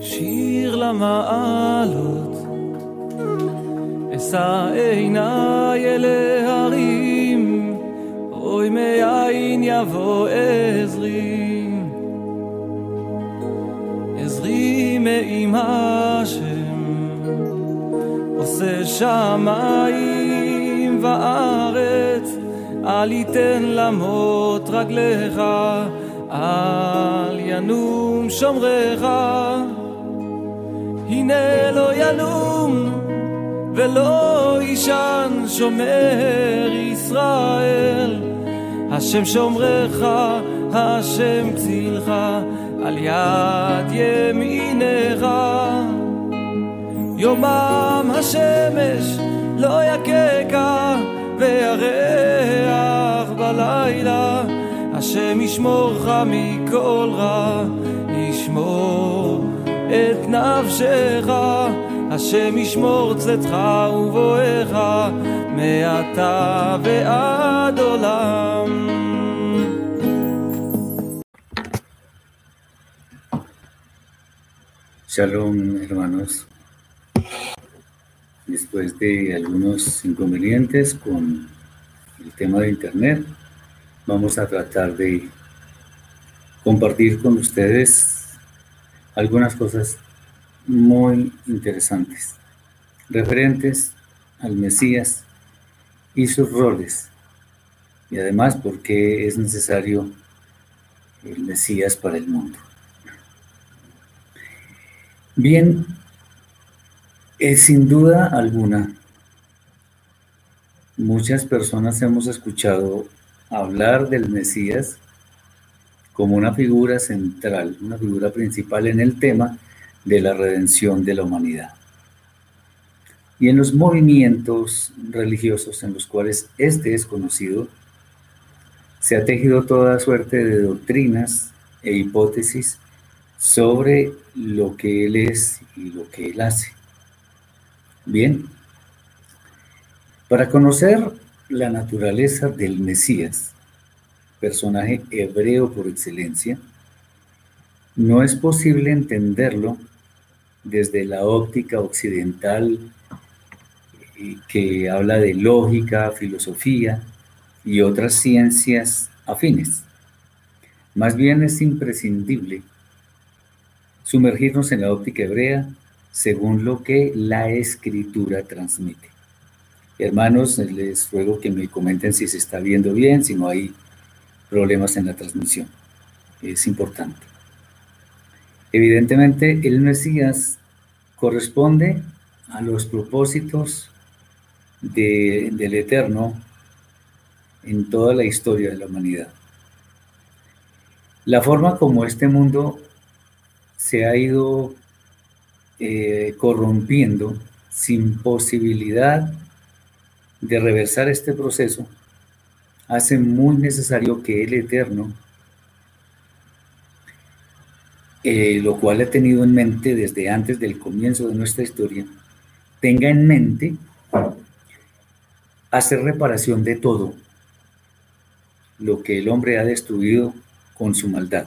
שיר למעלות, אשא עיניי אל ההרים, אוי מאין יבוא עזרי. עזרי מעם השם, עושה שמיים וארץ, אל יתן למות רגליך, אל ינום שומרך. הנה לא ינום ולא יישן שומר ישראל. השם שומרך, השם צילך, על יד ימינך. יומם השמש לא יככה, וירח בלילה. השם ישמורך מכל רע, ישמור את נפשך, השם ישמור צאתך ובואך, מעתה ועד עולם. Shalom, hermanos. Después de algunos inconvenientes con el tema de Internet, vamos a tratar de compartir con ustedes algunas cosas muy interesantes referentes al Mesías y sus roles y además por qué es necesario el Mesías para el mundo. Bien, es sin duda alguna, muchas personas hemos escuchado hablar del Mesías como una figura central, una figura principal en el tema de la redención de la humanidad. Y en los movimientos religiosos en los cuales este es conocido, se ha tejido toda suerte de doctrinas e hipótesis sobre lo que Él es y lo que Él hace. Bien, para conocer la naturaleza del Mesías, personaje hebreo por excelencia, no es posible entenderlo desde la óptica occidental eh, que habla de lógica, filosofía y otras ciencias afines. Más bien es imprescindible sumergirnos en la óptica hebrea según lo que la escritura transmite. Hermanos, les ruego que me comenten si se está viendo bien, si no hay problemas en la transmisión. Es importante. Evidentemente, el Mesías corresponde a los propósitos del Eterno en toda la historia de la humanidad. La forma como este mundo se ha ido eh, corrompiendo sin posibilidad de reversar este proceso, hace muy necesario que el Eterno, eh, lo cual ha tenido en mente desde antes del comienzo de nuestra historia, tenga en mente hacer reparación de todo lo que el hombre ha destruido con su maldad.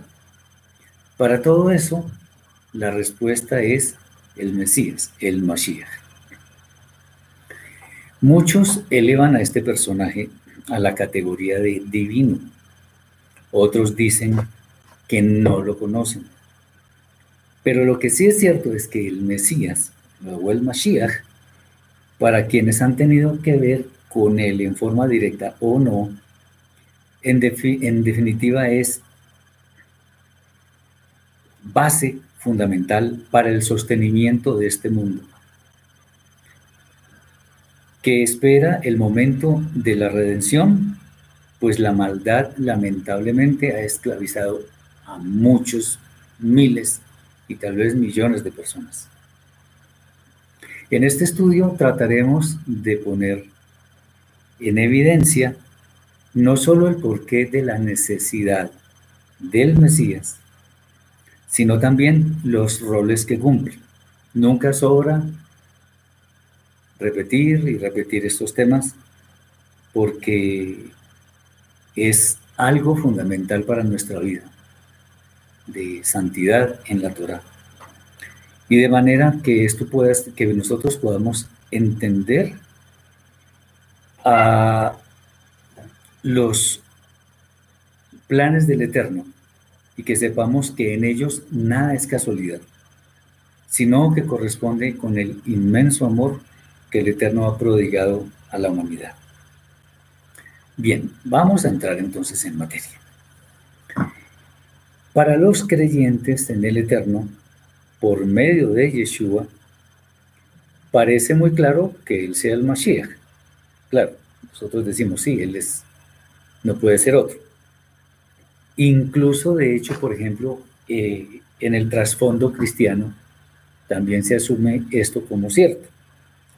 Para todo eso, la respuesta es el Mesías, el Mashiach. Muchos elevan a este personaje a la categoría de divino. Otros dicen que no lo conocen. Pero lo que sí es cierto es que el Mesías, o el Mashiach, para quienes han tenido que ver con él en forma directa o no, en, en definitiva es base fundamental para el sostenimiento de este mundo, que espera el momento de la redención, pues la maldad lamentablemente ha esclavizado a muchos miles y tal vez millones de personas. En este estudio trataremos de poner en evidencia no solo el porqué de la necesidad del Mesías, sino también los roles que cumple. Nunca sobra repetir y repetir estos temas porque es algo fundamental para nuestra vida, de santidad en la Torah. Y de manera que esto pueda, que nosotros podamos entender a los planes del Eterno y que sepamos que en ellos nada es casualidad, sino que corresponde con el inmenso amor que el Eterno ha prodigado a la humanidad. Bien, vamos a entrar entonces en materia. Para los creyentes en el Eterno, por medio de Yeshua, parece muy claro que Él sea el Mashiach. Claro, nosotros decimos, sí, Él es, no puede ser otro. Incluso, de hecho, por ejemplo, eh, en el trasfondo cristiano, también se asume esto como cierto.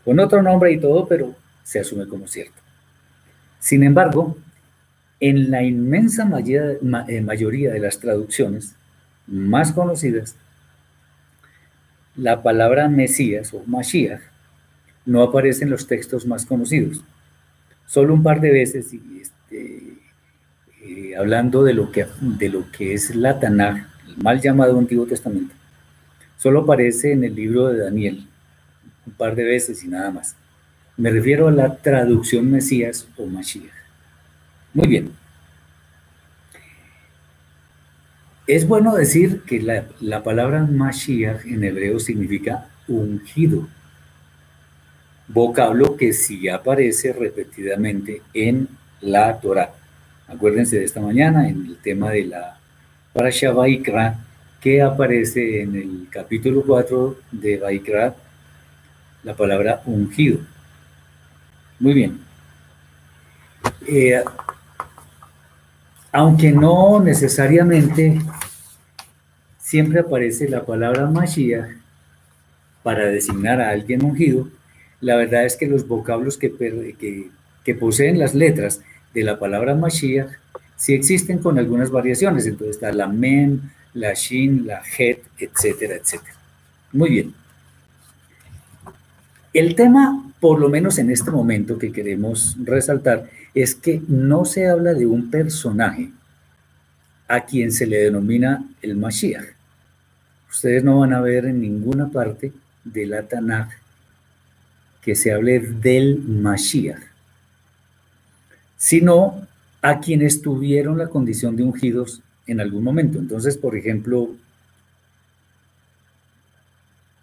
Con otro nombre y todo, pero se asume como cierto. Sin embargo, en la inmensa eh, mayoría de las traducciones más conocidas, la palabra Mesías o Mashiach no aparece en los textos más conocidos. Solo un par de veces, y este, eh, hablando de lo, que, de lo que es la Tanaj, el mal llamado Antiguo Testamento, solo aparece en el libro de Daniel, un par de veces y nada más. Me refiero a la traducción Mesías o Mashiach. Muy bien. Es bueno decir que la, la, palabra Mashiach en hebreo significa ungido, vocablo que sí aparece repetidamente en la Torah. Acuérdense de esta mañana en el tema de la Parasha Vaikra, que aparece en el capítulo 4 de Vaikra, la palabra ungido. Muy bien. Eh, aunque no necesariamente siempre aparece la palabra Mashiach para designar a alguien ungido, la verdad es que los vocablos que, que, poseen las letras de la palabra Mashiach sí existen con algunas variaciones. Entonces está la Men, la Shin, la Het, etcétera, etcétera. Muy bien. El tema, por lo menos en este momento que queremos resaltar, es que no se habla de un personaje a quien se le denomina el Mashiach. Ustedes no van a ver en ninguna parte de la Tanakh que se hable del Mashiach, sino a quienes tuvieron la condición de ungidos en algún momento. Entonces, por ejemplo,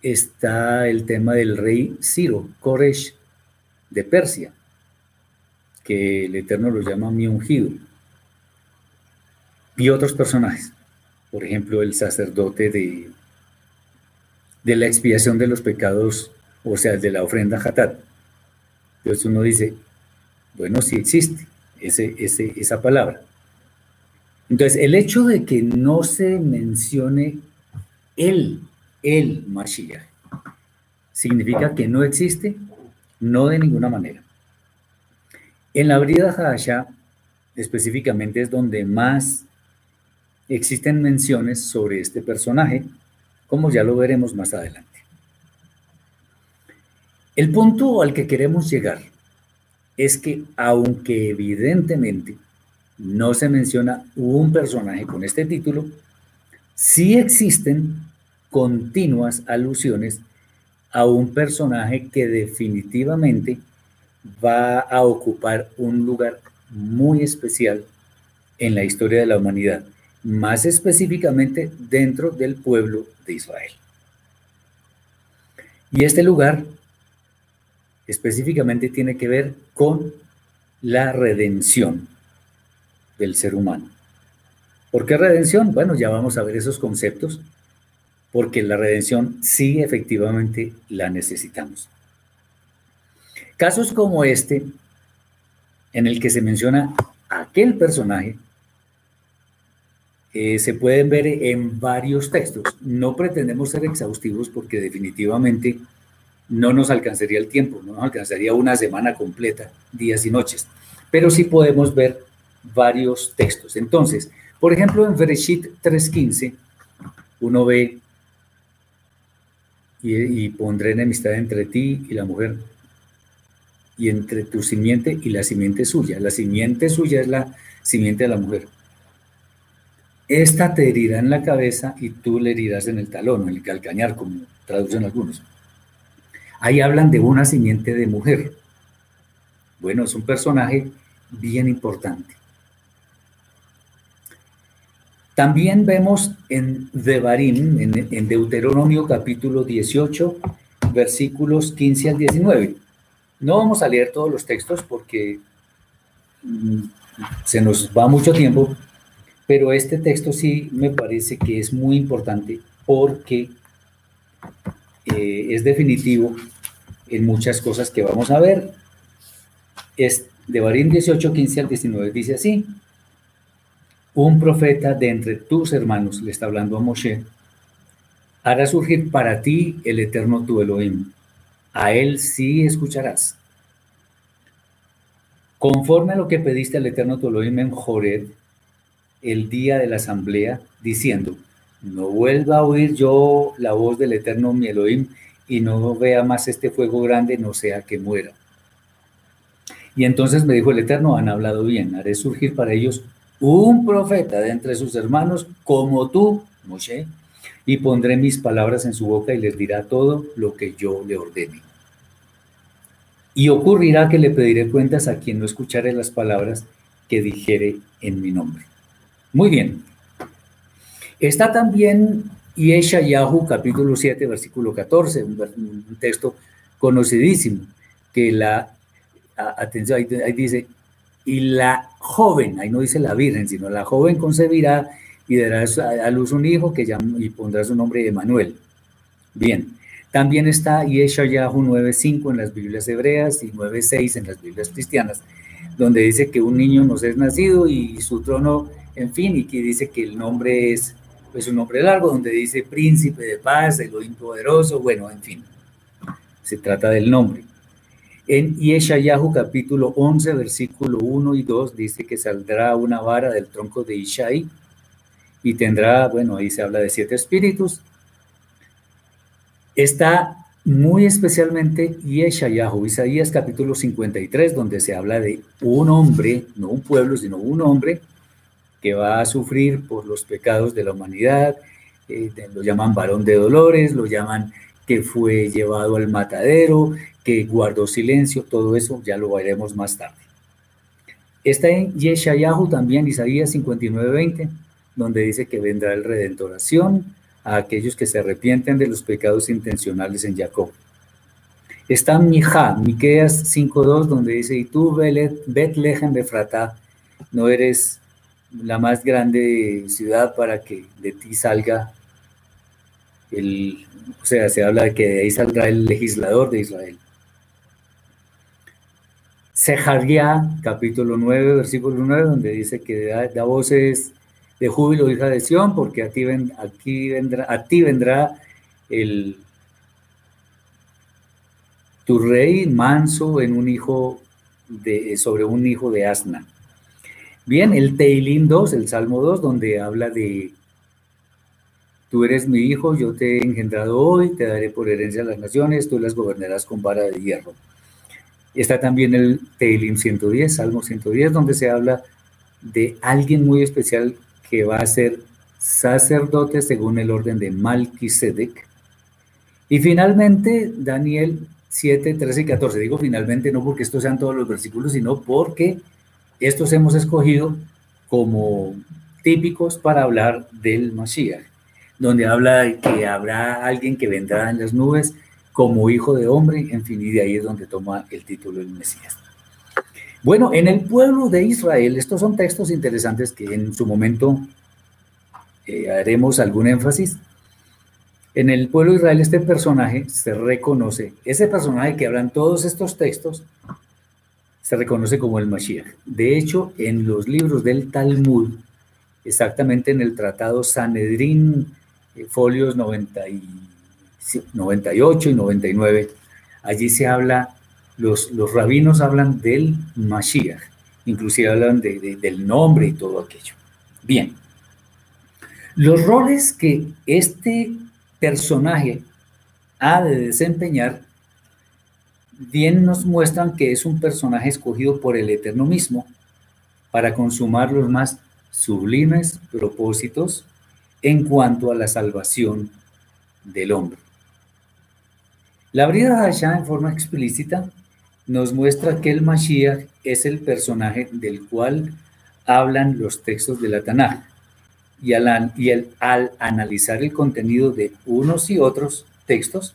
está el tema del rey Ciro, Koresh, de Persia que el Eterno lo llama mi ungido. Y otros personajes, por ejemplo, el sacerdote de, de la expiación de los pecados, o sea, de la ofrenda Hatat. Entonces uno dice, bueno, sí existe ese, esa palabra. Entonces, el hecho de que no se mencione el, el Mashiach, significa que no existe, no de ninguna manera. En la Brida Hadashah, específicamente, es donde más existen menciones sobre este personaje, como ya lo veremos más adelante. El punto al que queremos llegar es que, aunque evidentemente no se menciona un personaje con este título, sí existen continuas alusiones a un personaje que definitivamente va a ocupar un lugar muy especial en la historia de la humanidad, más específicamente dentro del pueblo de Israel. Y este lugar específicamente tiene que ver con la redención del ser humano. ¿Por qué redención? Bueno, ya vamos a ver esos conceptos, porque la redención sí efectivamente la necesitamos. Casos como este, en el que se menciona aquel personaje, eh, se pueden ver en varios textos. No pretendemos ser exhaustivos porque definitivamente no nos alcanzaría el tiempo, no nos alcanzaría una semana completa, días y noches, pero sí podemos ver varios textos. Entonces, por ejemplo, en Bereshit 3.15, uno ve y, pondré enemistad entre ti y la mujer y entre tu simiente y la simiente suya. La simiente suya es la simiente de la mujer. Esta te herirá en la cabeza y tú le herirás en el talón, en el calcañar, como traducen algunos. Ahí hablan de una simiente de mujer. Bueno, es un personaje bien importante. También vemos en Devarim, en, Deuteronomio capítulo 18, versículos 15 al 19. No vamos a leer todos los textos porque mm, se nos va mucho tiempo, pero este texto sí me parece que es muy importante porque eh, es definitivo en muchas cosas que vamos a ver. Es de Barín 18, 15 al 19, dice así, un profeta de entre tus hermanos, le está hablando a Moshe, hará surgir para ti el eterno tu Elohim. A él sí escucharás. Conforme a lo que pediste al eterno tu Elohim en Jored, el día de la asamblea, diciendo, no vuelva a oír yo la voz del eterno mi Elohim y no vea más este fuego grande, no sea que muera. Y entonces me dijo el Eterno, han hablado bien, haré surgir para ellos un profeta de entre sus hermanos como tú, Moshe, y pondré mis palabras en su boca y les dirá todo lo que yo le ordene. Y ocurrirá que le pediré cuentas a quien no escuchare las palabras que dijere en mi nombre. Muy bien. Está también Yeshayahu capítulo 7, versículo 14, un, texto conocidísimo, que la, atención, ahí, dice, y la joven, ahí no dice la virgen, sino la joven concebirá y dará a luz un hijo que y pondrá su nombre Emanuel. Bien, también está Yeshayahu 9.5 en las Biblias hebreas y 9.6 en las Biblias cristianas, donde dice que un niño nos es nacido y su trono, en fin, y que dice que el nombre es pues un nombre largo donde dice príncipe de paz, Elohim poderoso, bueno, en fin, se trata del nombre. En Yeshayahu capítulo 11, versículo 1 y 2 dice que saldrá una vara del tronco de Ishai y tendrá, bueno, ahí se habla de siete espíritus. Está muy especialmente Yeshayahu, Isaías capítulo 53, donde se habla de un hombre, no un pueblo, sino un hombre que va a sufrir por los pecados de la humanidad, eh, lo llaman varón de dolores, lo llaman que fue llevado al matadero, que guardó silencio, todo eso ya lo veremos más tarde. Está en Yeshayahu también, Isaías 59:20, donde dice que vendrá el redentoración a aquellos que se arrepienten de los pecados intencionales en Jacob. Está Mija, Miqueas 5:2, donde dice, y tú, Betlehem Befratá, no eres la más grande ciudad para que de ti salga el, o sea, se habla de que de ahí saldrá el legislador de Israel. Sejaría, capítulo 9, versículo 9, donde dice que da, voces de júbilo, hija de Sión, porque a ti, vendrá, a ti vendrá el, tu rey manso en un hijo de, sobre un hijo de asna. Bien, el Teilim 2, el Salmo 2, donde habla de, tú eres mi hijo, yo te he engendrado hoy, te daré por herencia a las naciones, tú las gobernarás con vara de hierro. Está también el Teilim 110, Salmo 110, donde se habla de alguien muy especial que va a ser sacerdote según el orden de Malquisedec. Y finalmente, Daniel 7, 13 y 14. Digo finalmente no porque estos sean todos los versículos, sino porque estos hemos escogido como típicos para hablar del Mashiach, donde habla de que habrá alguien que vendrá en las nubes como hijo de hombre, en fin, y de ahí es donde toma el título del Mesías. Bueno, en el pueblo de Israel, estos son textos interesantes que en su momento eh, haremos algún énfasis. En el pueblo de Israel este personaje se reconoce, ese personaje que hablan todos estos textos, se reconoce como el Mashiach. De hecho, en los libros del Talmud, exactamente en el tratado Sanedrín, eh, folios 98 y 99, allí se habla, los, los rabinos hablan del Mashiach, inclusive hablan del nombre y todo aquello. Bien, los roles que este personaje ha de desempeñar bien nos muestran que es un personaje escogido por el Eterno mismo para consumar los más sublimes propósitos en cuanto a la salvación del hombre. La brida allá en forma explícita nos muestra que el Mashiach es el personaje del cual hablan los textos de la Tanaj. Y, al, y al analizar el contenido de unos y otros textos,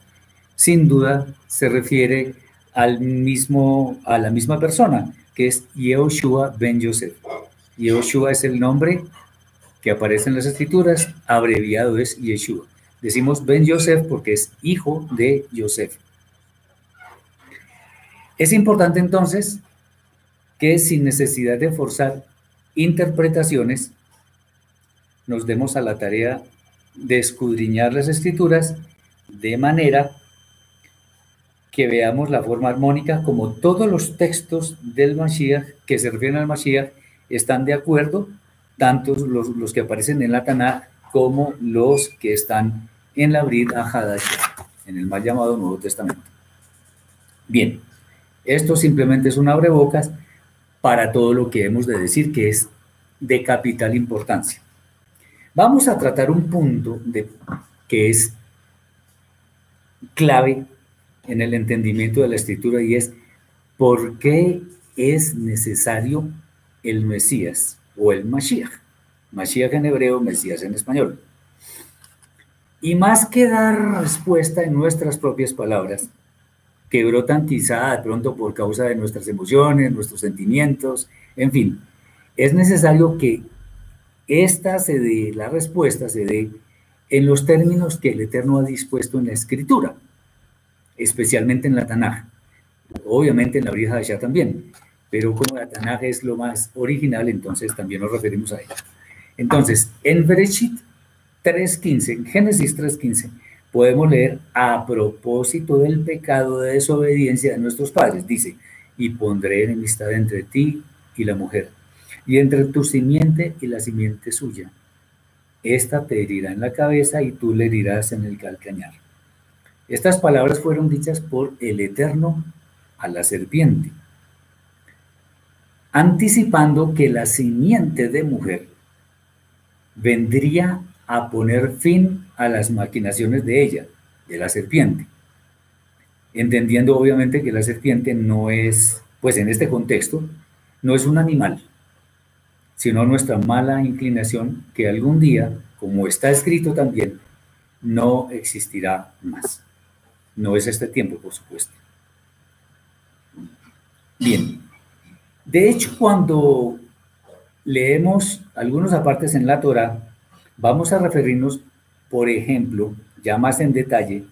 sin duda se refiere al mismo, a la misma persona, que es Yehoshua ben Yosef. Yehoshua es el nombre que aparece en las escrituras, abreviado es Yeshua. Decimos Ben Yosef porque es hijo de Yosef. Es importante entonces que sin necesidad de forzar interpretaciones, nos demos a la tarea de escudriñar las escrituras de manera que veamos la forma armónica como todos los textos del Mashiach que se refieren al Mashiach están de acuerdo, tanto los, que aparecen en la Tanakh como los que están en la Brit Hadash, en el mal llamado Nuevo Testamento. Bien, esto simplemente es un abrebocas para todo lo que hemos de decir que es de capital importancia. Vamos a tratar un punto que es clave en el entendimiento de la escritura y es por qué es necesario el Mesías o el Mashiach. Mashiach en hebreo, Mesías en español. Y más que dar respuesta en nuestras propias palabras, que brotan quizá de pronto por causa de nuestras emociones, nuestros sentimientos, en fin, es necesario que esta se dé, la respuesta se dé en los términos que el Eterno ha dispuesto en la Escritura especialmente en la Tanaj. Obviamente en la Brija de Shah también, pero como la Tanaj es lo más original, entonces también nos referimos a ella. Entonces, en Bereshit 3.15, en Génesis 3.15, podemos leer a propósito del pecado de desobediencia de nuestros padres. Dice, y pondré enemistad entre ti y la mujer, y entre tu simiente y la simiente suya. Esta te herirá en la cabeza y tú le herirás en el calcañar. Estas palabras fueron dichas por el Eterno a la serpiente, anticipando que la simiente de mujer vendría a poner fin a las maquinaciones de ella, de la serpiente, entendiendo obviamente que la serpiente no es, pues en este contexto, no es un animal, sino nuestra mala inclinación que algún día, como está escrito también, no existirá más. No es este tiempo, por supuesto. Bien. De hecho, cuando leemos algunos apartes en la Torah, vamos a referirnos, por ejemplo, ya más en detalle,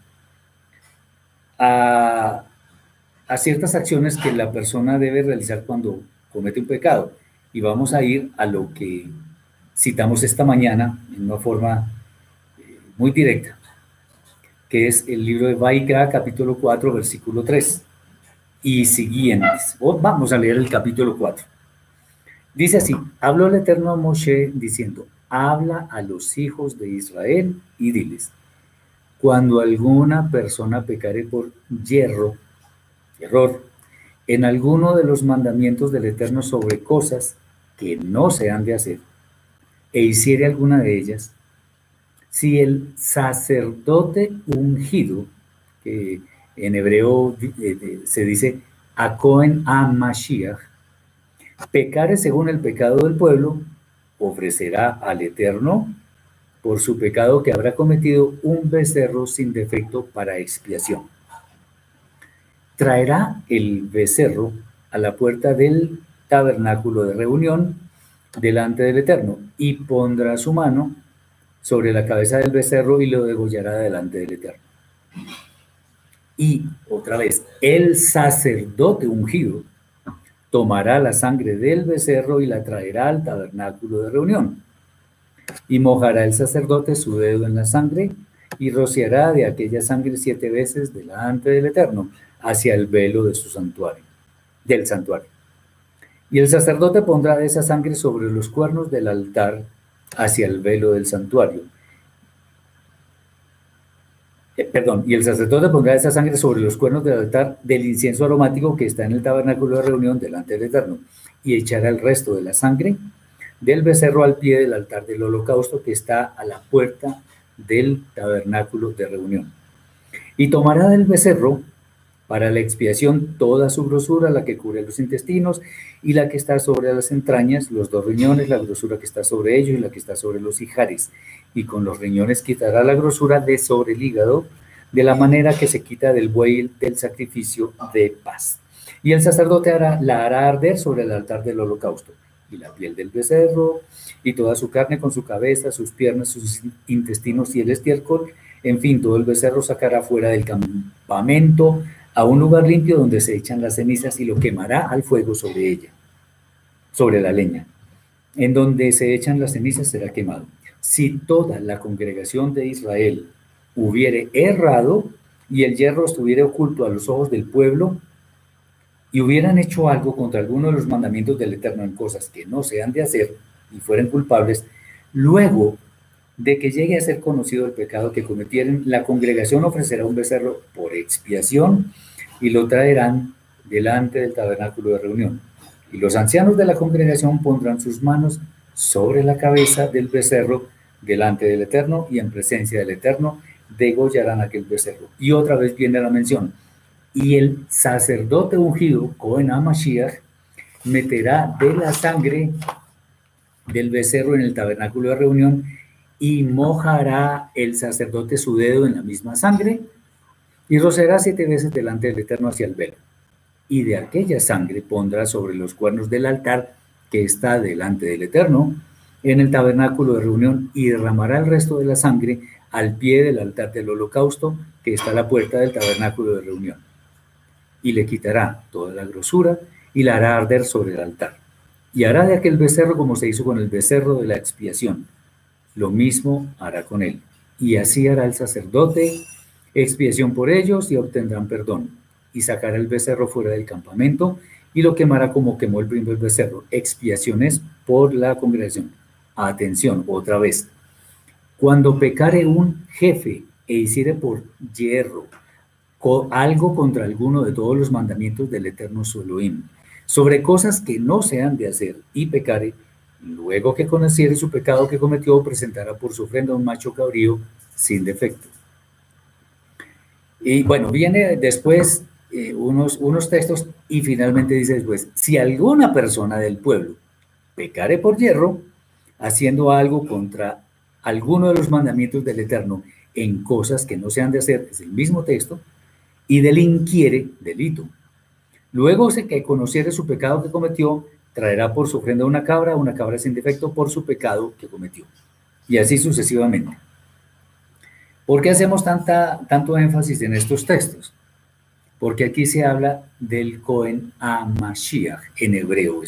a, ciertas acciones que la persona debe realizar cuando comete un pecado. Y vamos a ir a lo que citamos esta mañana en una forma eh, muy directa que es el libro de Vaikra, capítulo 4, versículo 3 y siguientes. vamos a leer el capítulo 4. Dice así, habló el Eterno a Moshe diciendo, habla a los hijos de Israel y diles, cuando alguna persona pecare por hierro, error, en alguno de los mandamientos del Eterno sobre cosas que no se han de hacer, e hiciere alguna de ellas, si el sacerdote ungido, que en hebreo eh, se dice Akohen a Mashiach, pecare según el pecado del pueblo, ofrecerá al Eterno por su pecado que habrá cometido un becerro sin defecto para expiación. Traerá el becerro a la puerta del tabernáculo de reunión delante del Eterno y pondrá su mano sobre la cabeza del becerro y lo degollará delante del Eterno. Y otra vez, el sacerdote ungido tomará la sangre del becerro y la traerá al tabernáculo de reunión. Y mojará el sacerdote su dedo en la sangre y rociará de aquella sangre siete veces delante del Eterno hacia el velo de su santuario, del santuario. Y el sacerdote pondrá esa sangre sobre los cuernos del altar hacia el velo del santuario. eh, perdón, y el sacerdote pondrá esa sangre sobre los cuernos del altar del incienso aromático que está en el tabernáculo de reunión delante del Eterno, y echará el resto de la sangre del becerro al pie del altar del holocausto que está a la puerta del tabernáculo de reunión. Y tomará del becerro para la expiación toda su grosura, la que cubre los intestinos y la que está sobre las entrañas, los dos riñones, la grosura que está sobre ellos y la que está sobre los hijares. Y con los riñones quitará la grosura de sobre el hígado, de la manera que se quita del buey del sacrificio de paz. Y el sacerdote hará, la hará arder sobre el altar del holocausto, y la piel del becerro, y toda su carne con su cabeza, sus piernas, sus intestinos y el estiércol, en fin, todo el becerro sacará fuera del campamento a un lugar limpio donde se echan las cenizas y lo quemará al fuego sobre ella, sobre la leña. En donde se echan las cenizas será quemado. Si toda la congregación de Israel hubiere errado y el hierro estuviera oculto a los ojos del pueblo, y hubieran hecho algo contra alguno de los mandamientos del Eterno en cosas que no se han de hacer y fueren culpables, luego de que llegue a ser conocido el pecado que cometieron, la congregación ofrecerá un becerro por expiación y lo traerán delante del tabernáculo de reunión. Y los ancianos de la congregación pondrán sus manos sobre la cabeza del becerro delante del Eterno y en presencia del Eterno degollarán aquel becerro. Y otra vez viene la mención. Y el sacerdote ungido, Cohen Amashiach, meterá de la sangre del becerro en el tabernáculo de reunión y mojará el sacerdote su dedo en la misma sangre y rociará siete veces delante del Eterno hacia el velo. Y de aquella sangre pondrá sobre los cuernos del altar que está delante del Eterno en el tabernáculo de reunión y derramará el resto de la sangre al pie del altar del holocausto que está a la puerta del tabernáculo de reunión. Y le quitará toda la grosura y la hará arder sobre el altar. Y hará de aquel becerro como se hizo con el becerro de la expiación lo mismo hará con él. Y así hará el sacerdote expiación por ellos y obtendrán perdón. Y sacará el becerro fuera del campamento y lo quemará como quemó el primer becerro. Expiaciones por la congregación. Atención, otra vez. Cuando pecare un jefe e hiciere por hierro algo contra alguno de todos los mandamientos del eterno Soloim, sobre cosas que no se han de hacer y pecare, Luego que conociere su pecado que cometió, presentará por su ofrenda un macho cabrío sin defecto. Y bueno, viene después eh, unos, unos textos y finalmente dice después, si alguna persona del pueblo pecare por hierro, haciendo algo contra alguno de los mandamientos del Eterno en cosas que no se han de hacer, es el mismo texto, y delinquiere delito. Luego se que conociere su pecado que cometió, traerá por su ofrenda una cabra, una cabra sin defecto por su pecado que cometió. Y así sucesivamente. ¿Por qué hacemos tanto énfasis en estos textos? Porque aquí se habla del Cohen Amashiach en hebreo.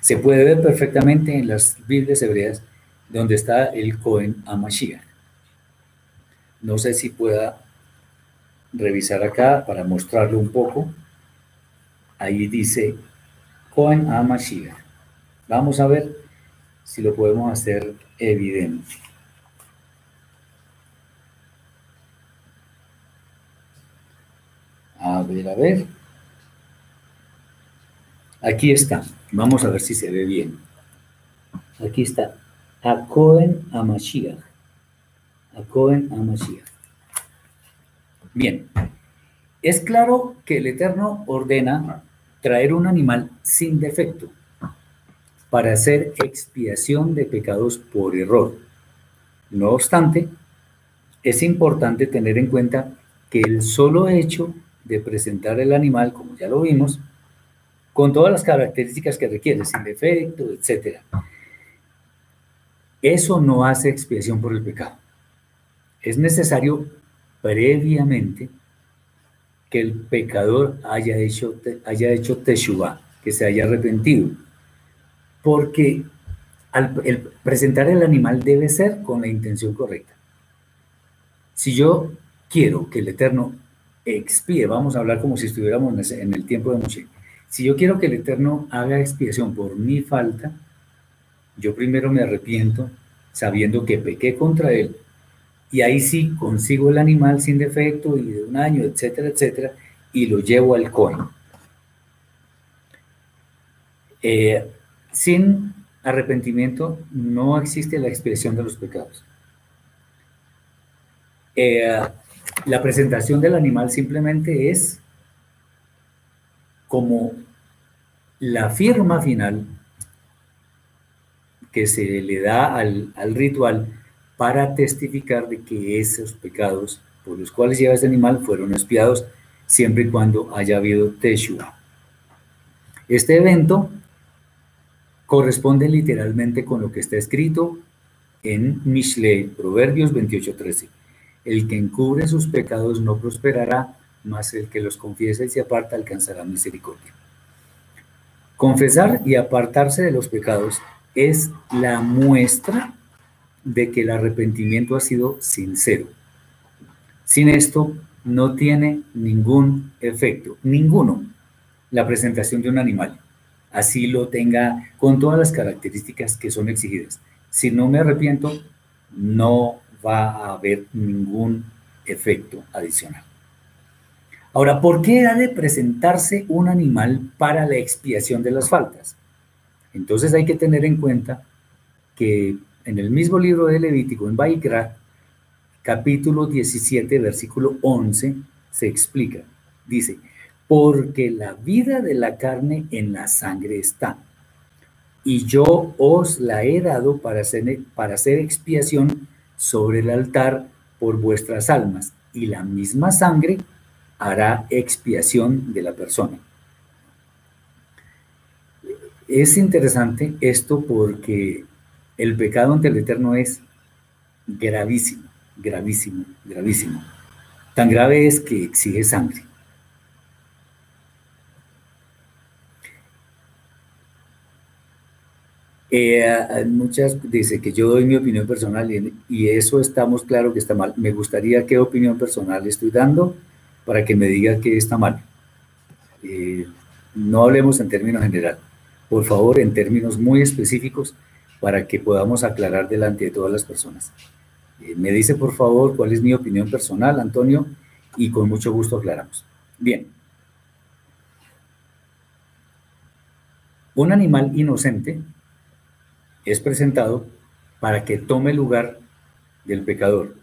Se puede ver perfectamente en las Biblias hebreas donde está el Cohen Amashiach. No sé si pueda revisar acá para mostrarlo un poco. Ahí dice Cohen a Vamos a ver si lo podemos hacer evidente. A ver, a ver. Aquí está. Vamos a ver si se ve bien. Aquí está. A Cohen a Mashiach. A Bien. Es claro que el Eterno ordena traer un animal sin defecto para hacer expiación de pecados por error. No obstante, es importante tener en cuenta que el solo hecho de presentar el animal, como ya lo vimos, con todas las características que requiere, sin defecto, etc., eso no hace expiación por el pecado. Es necesario previamente que el pecador haya hecho, haya hecho teshuva, que se haya arrepentido. Porque al, el presentar el animal debe ser con la intención correcta. Si yo quiero que el Eterno expíe, vamos a hablar como si estuviéramos en el tiempo de Moshe, si yo quiero que el Eterno haga expiación por mi falta, yo primero me arrepiento sabiendo que pequé contra Él y ahí sí consigo el animal sin defecto y de un año, etcétera, etcétera, y lo llevo al COIN. Eh, sin arrepentimiento no existe la expiación de los pecados. Eh, la presentación del animal simplemente es como la firma final que se le da al, al ritual para testificar de que esos pecados por los cuales lleva ese animal fueron expiados siempre y cuando haya habido Teshua. Este evento corresponde literalmente con lo que está escrito en Mishle, Proverbios 28:13. El que encubre sus pecados no prosperará, mas el que los confiesa y se aparta alcanzará misericordia. Confesar y apartarse de los pecados es la muestra de que el arrepentimiento ha sido sincero. Sin esto no tiene ningún efecto, ninguno, la presentación de un animal. Así lo tenga con todas las características que son exigidas. Si no me arrepiento, no va a haber ningún efecto adicional. Ahora, ¿por qué ha de presentarse un animal para la expiación de las faltas? Entonces hay que tener en cuenta que en el mismo libro de Levítico, en Baikra, capítulo 17, versículo 11, se explica. Dice, porque la vida de la carne en la sangre está, y yo os la he dado para hacer, para hacer expiación sobre el altar por vuestras almas, y la misma sangre hará expiación de la persona. Es interesante esto porque el pecado ante el Eterno es gravísimo, gravísimo, gravísimo. Tan grave es que exige sangre. Eh, muchas dice que yo doy mi opinión personal y, eso estamos claro que está mal. Me gustaría qué opinión personal estoy dando para que me diga que está mal. Eh, no hablemos en términos general. Por favor, en términos muy específicos, para que podamos aclarar delante de todas las personas. Eh, me dice por favor cuál es mi opinión personal, Antonio, y con mucho gusto aclaramos. Bien. Un animal inocente es presentado para que tome lugar del pecador,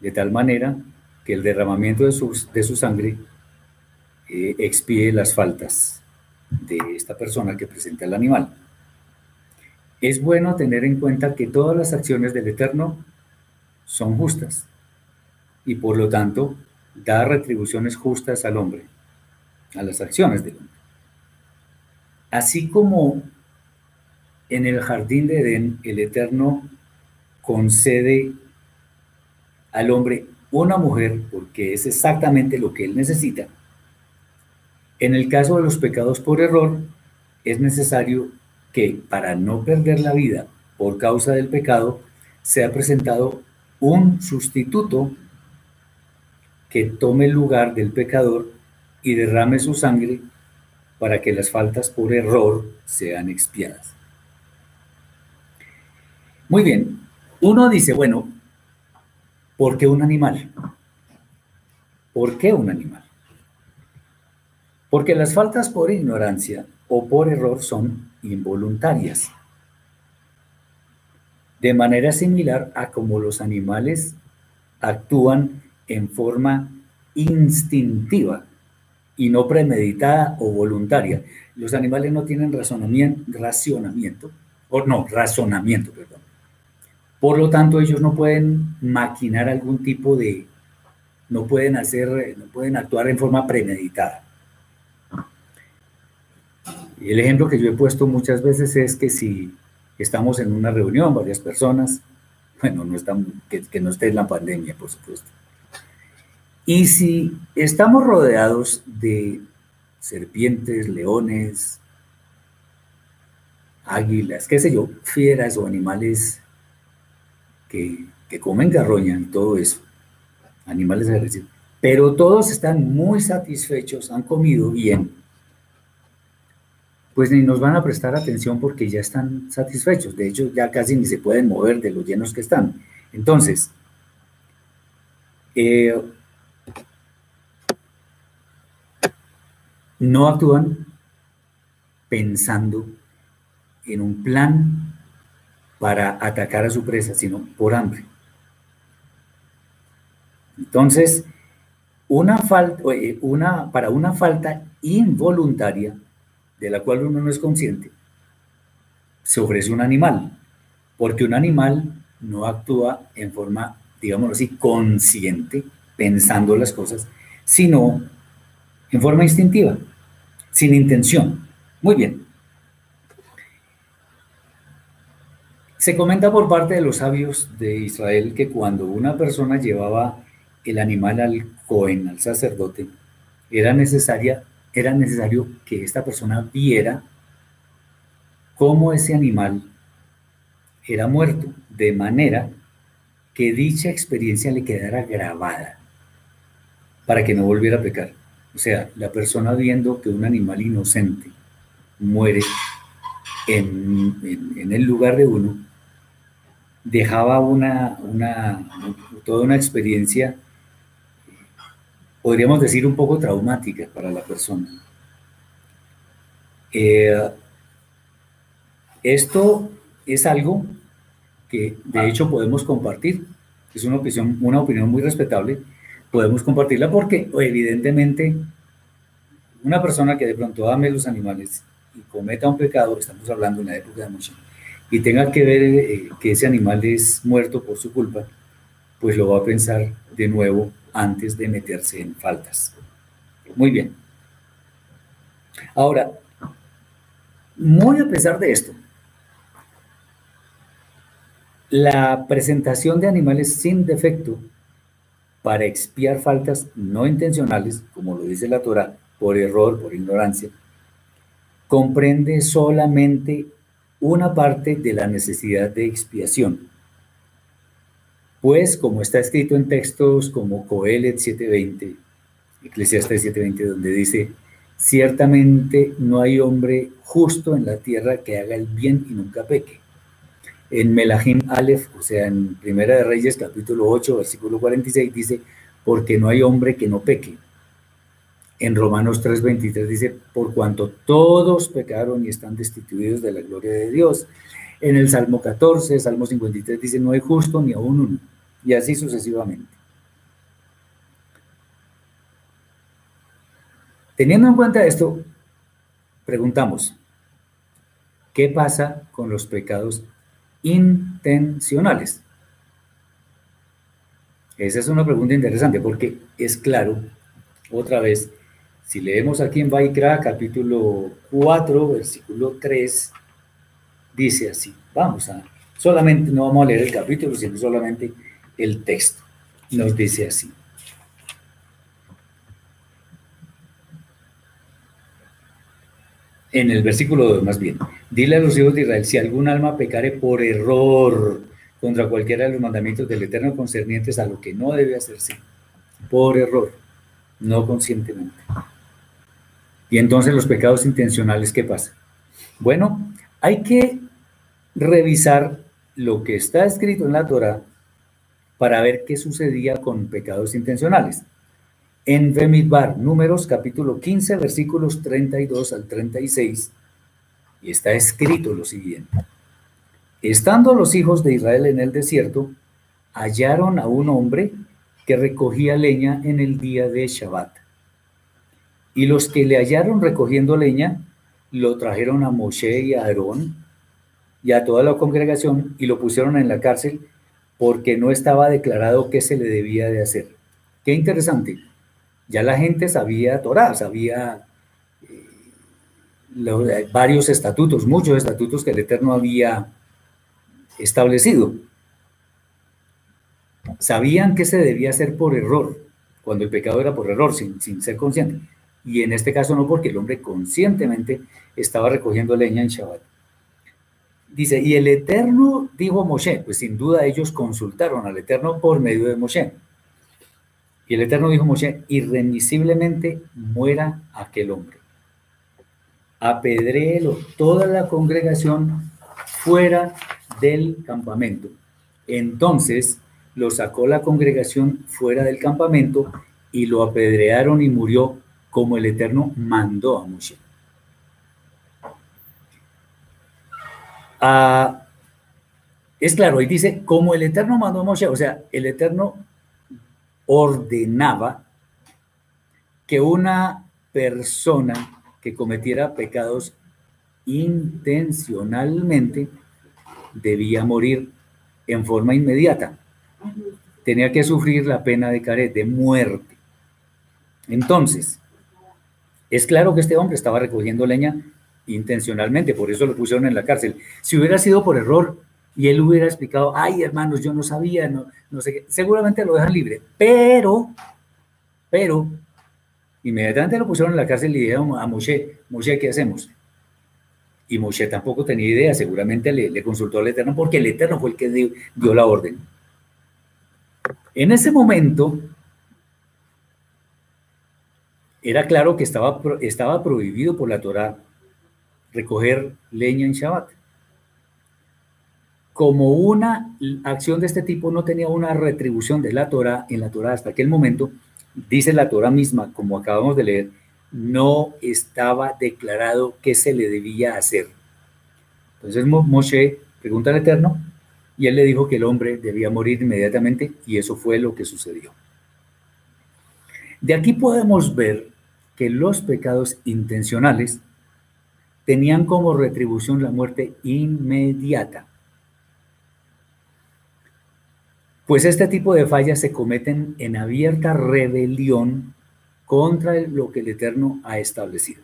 de tal manera que el derramamiento de su, de su sangre eh, expíe las faltas de esta persona que presenta el animal. Es bueno tener en cuenta que todas las acciones del Eterno son justas y por lo tanto da retribuciones justas al hombre, a las acciones del hombre. Así como en el jardín de Edén el Eterno concede al hombre una mujer porque es exactamente lo que él necesita, en el caso de los pecados por error es necesario que para no perder la vida por causa del pecado, se ha presentado un sustituto que tome el lugar del pecador y derrame su sangre para que las faltas por error sean expiadas. Muy bien, uno dice, bueno, ¿por qué un animal? ¿Por qué un animal? Porque las faltas por ignorancia o por error son involuntarias. De manera similar a como los animales actúan en forma instintiva y no premeditada o voluntaria. Los animales no tienen razonamiento, o no, razonamiento, perdón. Por lo tanto, ellos no pueden maquinar algún tipo de, no pueden hacer, no pueden actuar en forma premeditada. El ejemplo que yo he puesto muchas veces es que si estamos en una reunión, varias personas, bueno, no estamos, que, no esté en la pandemia, por supuesto. Y si estamos rodeados de serpientes, leones, águilas, qué sé yo, fieras o animales que, comen carroña y todo eso, animales agresivos, pero todos están muy satisfechos, han comido bien, pues ni nos van a prestar atención porque ya están satisfechos. De hecho, ya casi ni se pueden mover de los llenos que están. Entonces, eh, no actúan pensando en un plan para atacar a su presa, sino por hambre. Entonces, una falta, eh, una, para una falta involuntaria, de la cual uno no es consciente, se ofrece un animal, porque un animal no actúa en forma, digámoslo así, consciente, pensando las cosas, sino en forma instintiva, sin intención. Muy bien. Se comenta por parte de los sabios de Israel que cuando una persona llevaba el animal al Cohen, al sacerdote, era, necesaria, era necesario que esta persona viera cómo ese animal era muerto, de manera que dicha experiencia le quedara grabada para que no volviera a pecar. O sea, la persona viendo que un animal inocente muere en, el lugar de uno, dejaba una, una, toda una experiencia, podríamos decir, un poco traumática para la persona. Eh, esto es algo que de hecho podemos compartir, es una opinión, una opinión muy respetable, podemos compartirla porque evidentemente una persona que de pronto ame los animales y cometa un pecado, estamos hablando en la época de Moshe, y tenga que ver eh, que ese animal es muerto por su culpa, pues lo va a pensar de nuevo antes de meterse en faltas. Muy bien. Ahora, muy a pesar de esto, la presentación de animales sin defecto para expiar faltas no intencionales, como lo dice la Torah, por error, por ignorancia, comprende solamente una parte de la necesidad de expiación. Pues, como está escrito en textos como Coelet 720, Eclesiastes 720, donde dice, ciertamente no hay hombre justo en la tierra que haga el bien y nunca peque. En Melahim Aleph, o sea, en Primera de Reyes, capítulo 8, versículo 46, dice, porque no hay hombre que no peque. En Romanos 3:23 dice, por cuanto todos pecaron y están destituidos de la gloria de Dios. En el Salmo 14, Salmo 53 dice, no hay justo ni aún uno. Y así sucesivamente. Teniendo en cuenta esto, preguntamos, ¿qué pasa con los pecados intencionales? Esa es una pregunta interesante porque es claro, otra vez, si leemos aquí en Vaikra, capítulo 4, versículo 3, dice así. Vamos a, solamente, no vamos a leer el capítulo, sino solamente el texto. Nos dice así. En el versículo 2, más bien. Dile a los hijos de Israel, si algún alma pecare por error contra cualquiera de los mandamientos del Eterno concernientes a lo que no debe hacerse, por error, no conscientemente. Y entonces los pecados intencionales, ¿qué pasa? Bueno, hay que revisar lo que está escrito en la Torah para ver qué sucedía con pecados intencionales. En Bemidbar, números capítulo 15, versículos 32 al 36, y está escrito lo siguiente. Estando los hijos de Israel en el desierto, hallaron a un hombre que recogía leña en el día de Shabbat y los que le hallaron recogiendo leña, lo trajeron a Moshe y a Aarón y a toda la congregación y lo pusieron en la cárcel porque no estaba declarado qué se le debía de hacer. Qué interesante. Ya la gente sabía Torah, sabía eh, varios estatutos, muchos estatutos que el Eterno había establecido. Sabían qué se debía hacer por error, cuando el pecado era por error, sin, sin ser consciente y en este caso no porque el hombre conscientemente estaba recogiendo leña en Shabbat. Dice, y el Eterno dijo a Moshe, pues sin duda ellos consultaron al Eterno por medio de Moshe. Y el Eterno dijo a Moshe, irremisiblemente muera aquel hombre. Apedréelo toda la congregación fuera del campamento. Entonces lo sacó la congregación fuera del campamento y lo apedrearon y murió como el Eterno mandó a Moshe. Ah, es claro, ahí dice, como el Eterno mandó a Moshe, o sea, el Eterno ordenaba que una persona que cometiera pecados intencionalmente debía morir en forma inmediata. Tenía que sufrir la pena de caret, de muerte. Entonces, es claro que este hombre estaba recogiendo leña intencionalmente, por eso lo pusieron en la cárcel. Si hubiera sido por error y él hubiera explicado, ay hermanos, yo no sabía, no, sé qué, seguramente lo dejan libre, pero, pero, inmediatamente lo pusieron en la cárcel y dijeron a Moshe, Moshe, ¿qué hacemos? Y Moshe tampoco tenía idea, seguramente le, consultó al Eterno porque el Eterno fue el que dio la orden. En ese momento, era claro que estaba, estaba prohibido por la Torah recoger leña en Shabbat. Como una acción de este tipo no tenía una retribución de la Torah en la Torah hasta aquel momento, dice la Torah misma, como acabamos de leer, no estaba declarado qué se le debía hacer. Entonces Moshe pregunta al Eterno y él le dijo que el hombre debía morir inmediatamente y eso fue lo que sucedió. De aquí podemos ver que los pecados intencionales tenían como retribución la muerte inmediata. Pues este tipo de fallas se cometen en abierta rebelión contra lo que el Eterno ha establecido.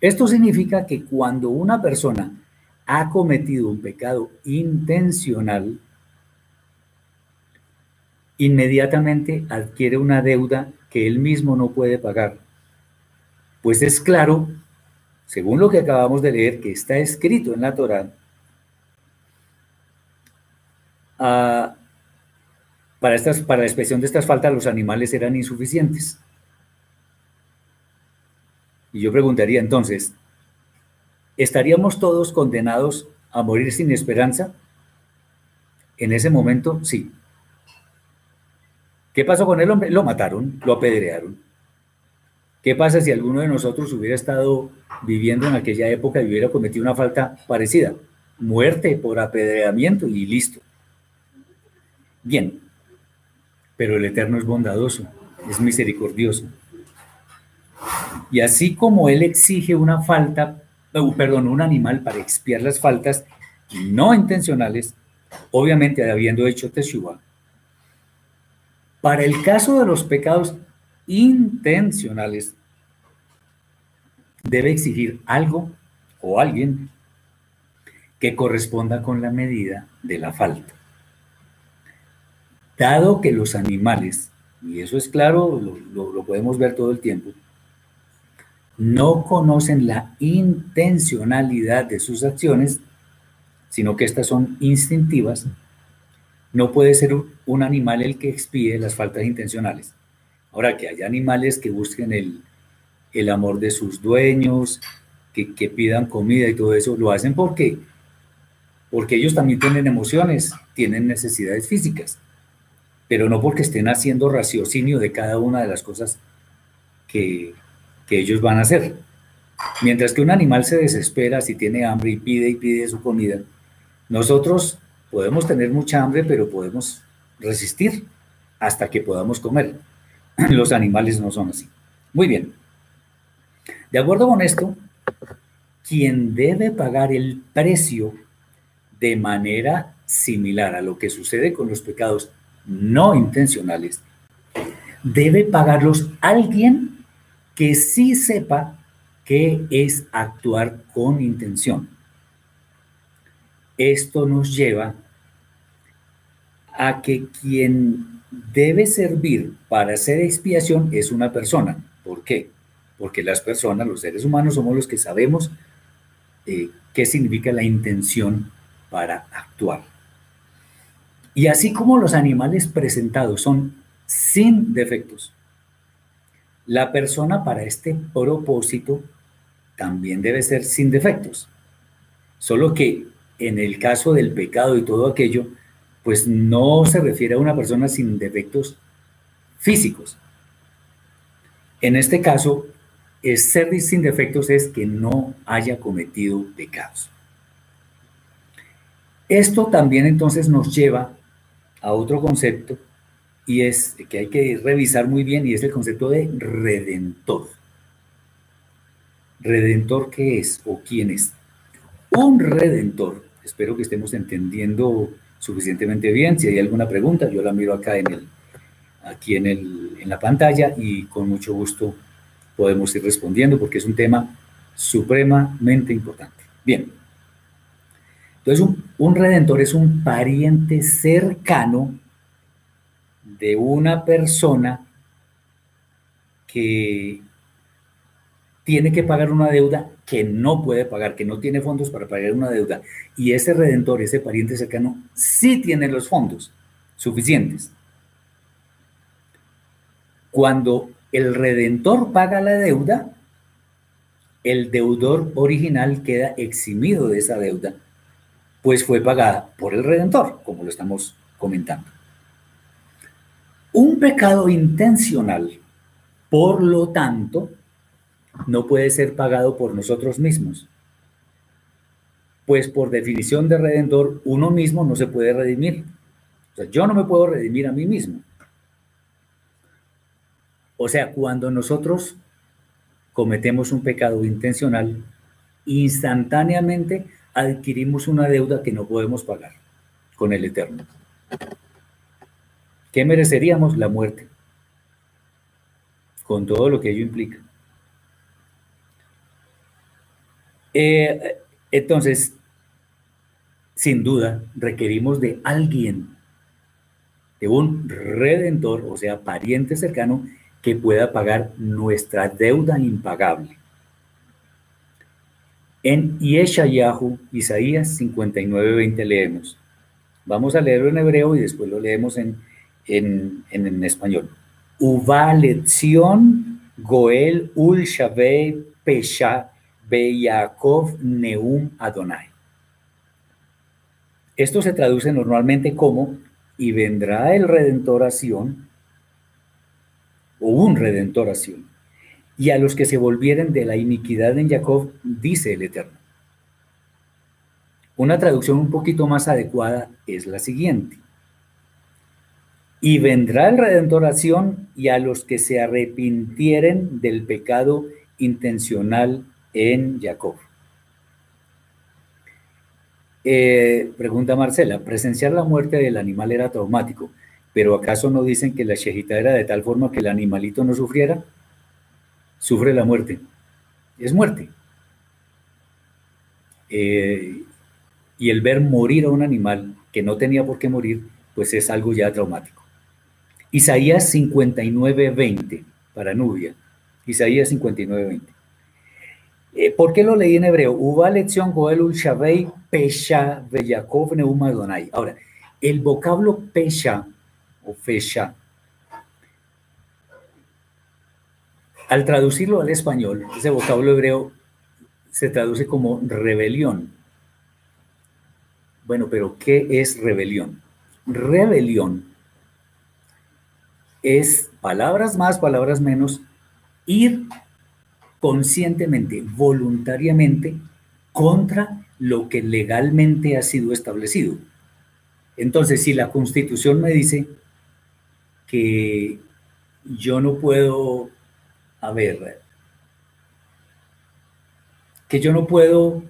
Esto significa que cuando una persona ha cometido un pecado intencional, inmediatamente adquiere una deuda que él mismo no puede pagar. Pues es claro, según lo que acabamos de leer, que está escrito en la Torá, ah, para, estas, para la expresión de estas faltas los animales eran insuficientes. Y yo preguntaría entonces, ¿estaríamos todos condenados a morir sin esperanza? En ese momento, sí. ¿Qué pasó con el hombre? Lo mataron, lo apedrearon. ¿Qué pasa si alguno de nosotros hubiera estado viviendo en aquella época y hubiera cometido una falta parecida? Muerte por apedreamiento y listo. Bien, pero el Eterno es bondadoso, es misericordioso. Y así como Él exige una falta, uh, perdón, un animal para expiar las faltas no intencionales, obviamente habiendo hecho Teshuvah, para el caso de los pecados intencionales, debe exigir algo o alguien que corresponda con la medida de la falta. Dado que los animales, y eso es claro, lo, podemos ver todo el tiempo, no conocen la intencionalidad de sus acciones, sino que estas son instintivas, no puede ser un animal el que expide las faltas intencionales. Ahora, que haya animales que busquen el, amor de sus dueños, que, que, pidan comida y todo eso, lo hacen porque, porque ellos también tienen emociones, tienen necesidades físicas, pero no porque estén haciendo raciocinio de cada una de las cosas que, que ellos van a hacer. Mientras que un animal se desespera si tiene hambre y pide y pide su comida, nosotros Podemos tener mucha hambre, pero podemos resistir hasta que podamos comer. Los animales no son así. Muy bien. De acuerdo con esto, quien debe pagar el precio de manera similar a lo que sucede con los pecados no intencionales, debe pagarlos alguien que sí sepa qué es actuar con intención. Esto nos lleva a que quien debe servir para hacer expiación es una persona. ¿Por qué? Porque las personas, los seres humanos, somos los que sabemos eh, qué significa la intención para actuar. Y así como los animales presentados son sin defectos, la persona para este propósito también debe ser sin defectos. Solo que en el caso del pecado y todo aquello, pues no se refiere a una persona sin defectos físicos. En este caso, ser sin defectos es que no haya cometido pecados. Esto también entonces nos lleva a otro concepto y es que hay que revisar muy bien y es el concepto de redentor. ¿Redentor qué es o quién es? Un redentor, espero que estemos entendiendo suficientemente bien. Si hay alguna pregunta, yo la miro acá en el, aquí en, el, en la pantalla y con mucho gusto podemos ir respondiendo porque es un tema supremamente importante. Bien. Entonces, un, un redentor es un pariente cercano de una persona que tiene que pagar una deuda que no puede pagar, que no tiene fondos para pagar una deuda. Y ese redentor, ese pariente cercano, sí tiene los fondos suficientes. Cuando el redentor paga la deuda, el deudor original queda eximido de esa deuda, pues fue pagada por el redentor, como lo estamos comentando. Un pecado intencional, por lo tanto, no puede ser pagado por nosotros mismos. Pues por definición de redentor, uno mismo no se puede redimir. O sea, yo no me puedo redimir a mí mismo. O sea, cuando nosotros cometemos un pecado intencional, instantáneamente adquirimos una deuda que no podemos pagar con el Eterno. ¿Qué mereceríamos? La muerte, con todo lo que ello implica. Eh, entonces, sin duda, requerimos de alguien, de un redentor, o sea, pariente cercano, que pueda pagar nuestra deuda impagable. En Yeshayahu, Isaías 59:20 leemos. Vamos a leerlo en hebreo y después lo leemos en, en, español. Uva lección Goel ul Pesha Beyakov Neum Adonai. Esto se traduce normalmente como y vendrá el redentoración o un redentoración. Y a los que se volvieren de la iniquidad en Jacob, dice el Eterno. Una traducción un poquito más adecuada es la siguiente. Y vendrá el redentoración y a los que se arrepintieren del pecado intencional en Jacob. Eh, pregunta Marcela, presenciar la muerte del animal era traumático, pero ¿acaso no dicen que la shejita era de tal forma que el animalito no sufriera? Sufre la muerte. Es muerte. Eh, y el ver morir a un animal que no tenía por qué morir, pues es algo ya traumático. Isaías 59:20 para Nubia. Isaías 59:20. Eh, ¿Por qué lo leí en hebreo? Uva lección Goel Shavei Pesha Beyakov Neuma Donai. Ahora, el vocablo Pesha o Fesha, al traducirlo al español, ese vocablo hebreo se traduce como rebelión. Bueno, pero ¿qué es rebelión? Rebelión es palabras más, palabras menos, ir conscientemente, voluntariamente, contra lo que legalmente ha sido establecido. Entonces, si la constitución me dice que yo no puedo, a ver, que yo no puedo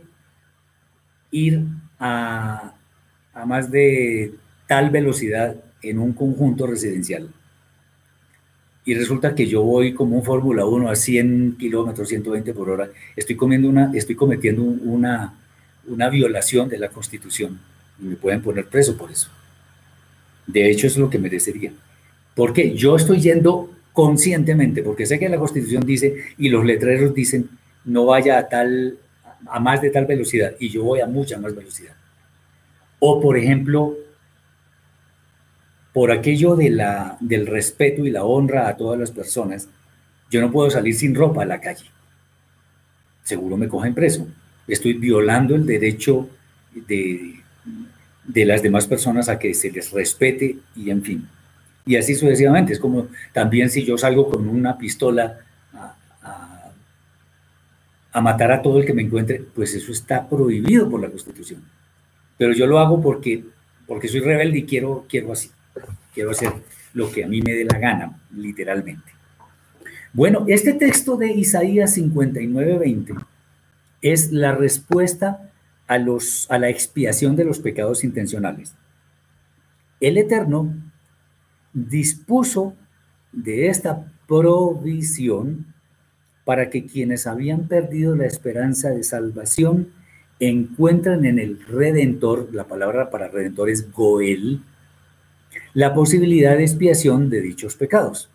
ir a, a más de tal velocidad en un conjunto residencial y resulta que yo voy como un Fórmula 1 a 100 kilómetros, 120 por hora, estoy, comiendo una, estoy cometiendo una, una violación de la Constitución y me pueden poner preso por eso. De hecho, es lo que merecería. Porque yo estoy yendo conscientemente, porque sé que la Constitución dice y los letreros dicen no vaya a tal a más de tal velocidad y yo voy a mucha más velocidad. O por ejemplo, por aquello de la, del respeto y la honra a todas las personas, yo no puedo salir sin ropa a la calle. Seguro me cogen preso. Estoy violando el derecho de, de las demás personas a que se les respete y en fin. Y así sucesivamente. Es como también si yo salgo con una pistola a, a, matar a todo el que me encuentre, pues eso está prohibido por la Constitución. Pero yo lo hago porque, porque soy rebelde y quiero, quiero así. Quiero hacer lo que a mí me dé la gana, literalmente. Bueno, este texto de Isaías 59:20 es la respuesta a, los, a la expiación de los pecados intencionales. El Eterno dispuso de esta provisión para que quienes habían perdido la esperanza de salvación encuentran en el Redentor, la palabra para Redentor es Goel, la posibilidad de expiación de dichos pecados.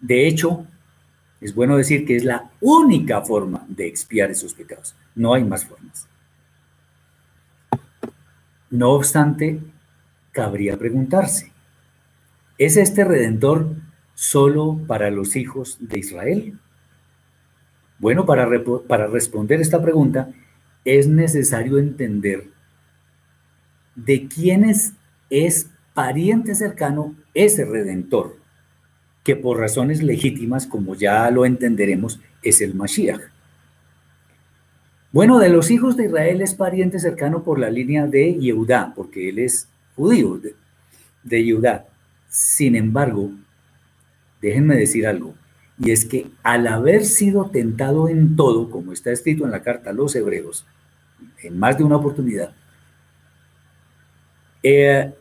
De hecho, es bueno decir que es la única forma de expiar esos pecados. No hay más formas. No obstante, cabría preguntarse, ¿es este redentor solo para los hijos de Israel? Bueno, para, para responder esta pregunta es necesario entender de quiénes es pariente cercano ese redentor que por razones legítimas, como ya lo entenderemos, es el Mashiach. Bueno, de los hijos de Israel es pariente cercano por la línea de Yehudá, porque él es judío de, de Yehudá. Sin embargo, déjenme decir algo, y es que al haber sido tentado en todo, como está escrito en la carta a los hebreos, en más de una oportunidad, eh,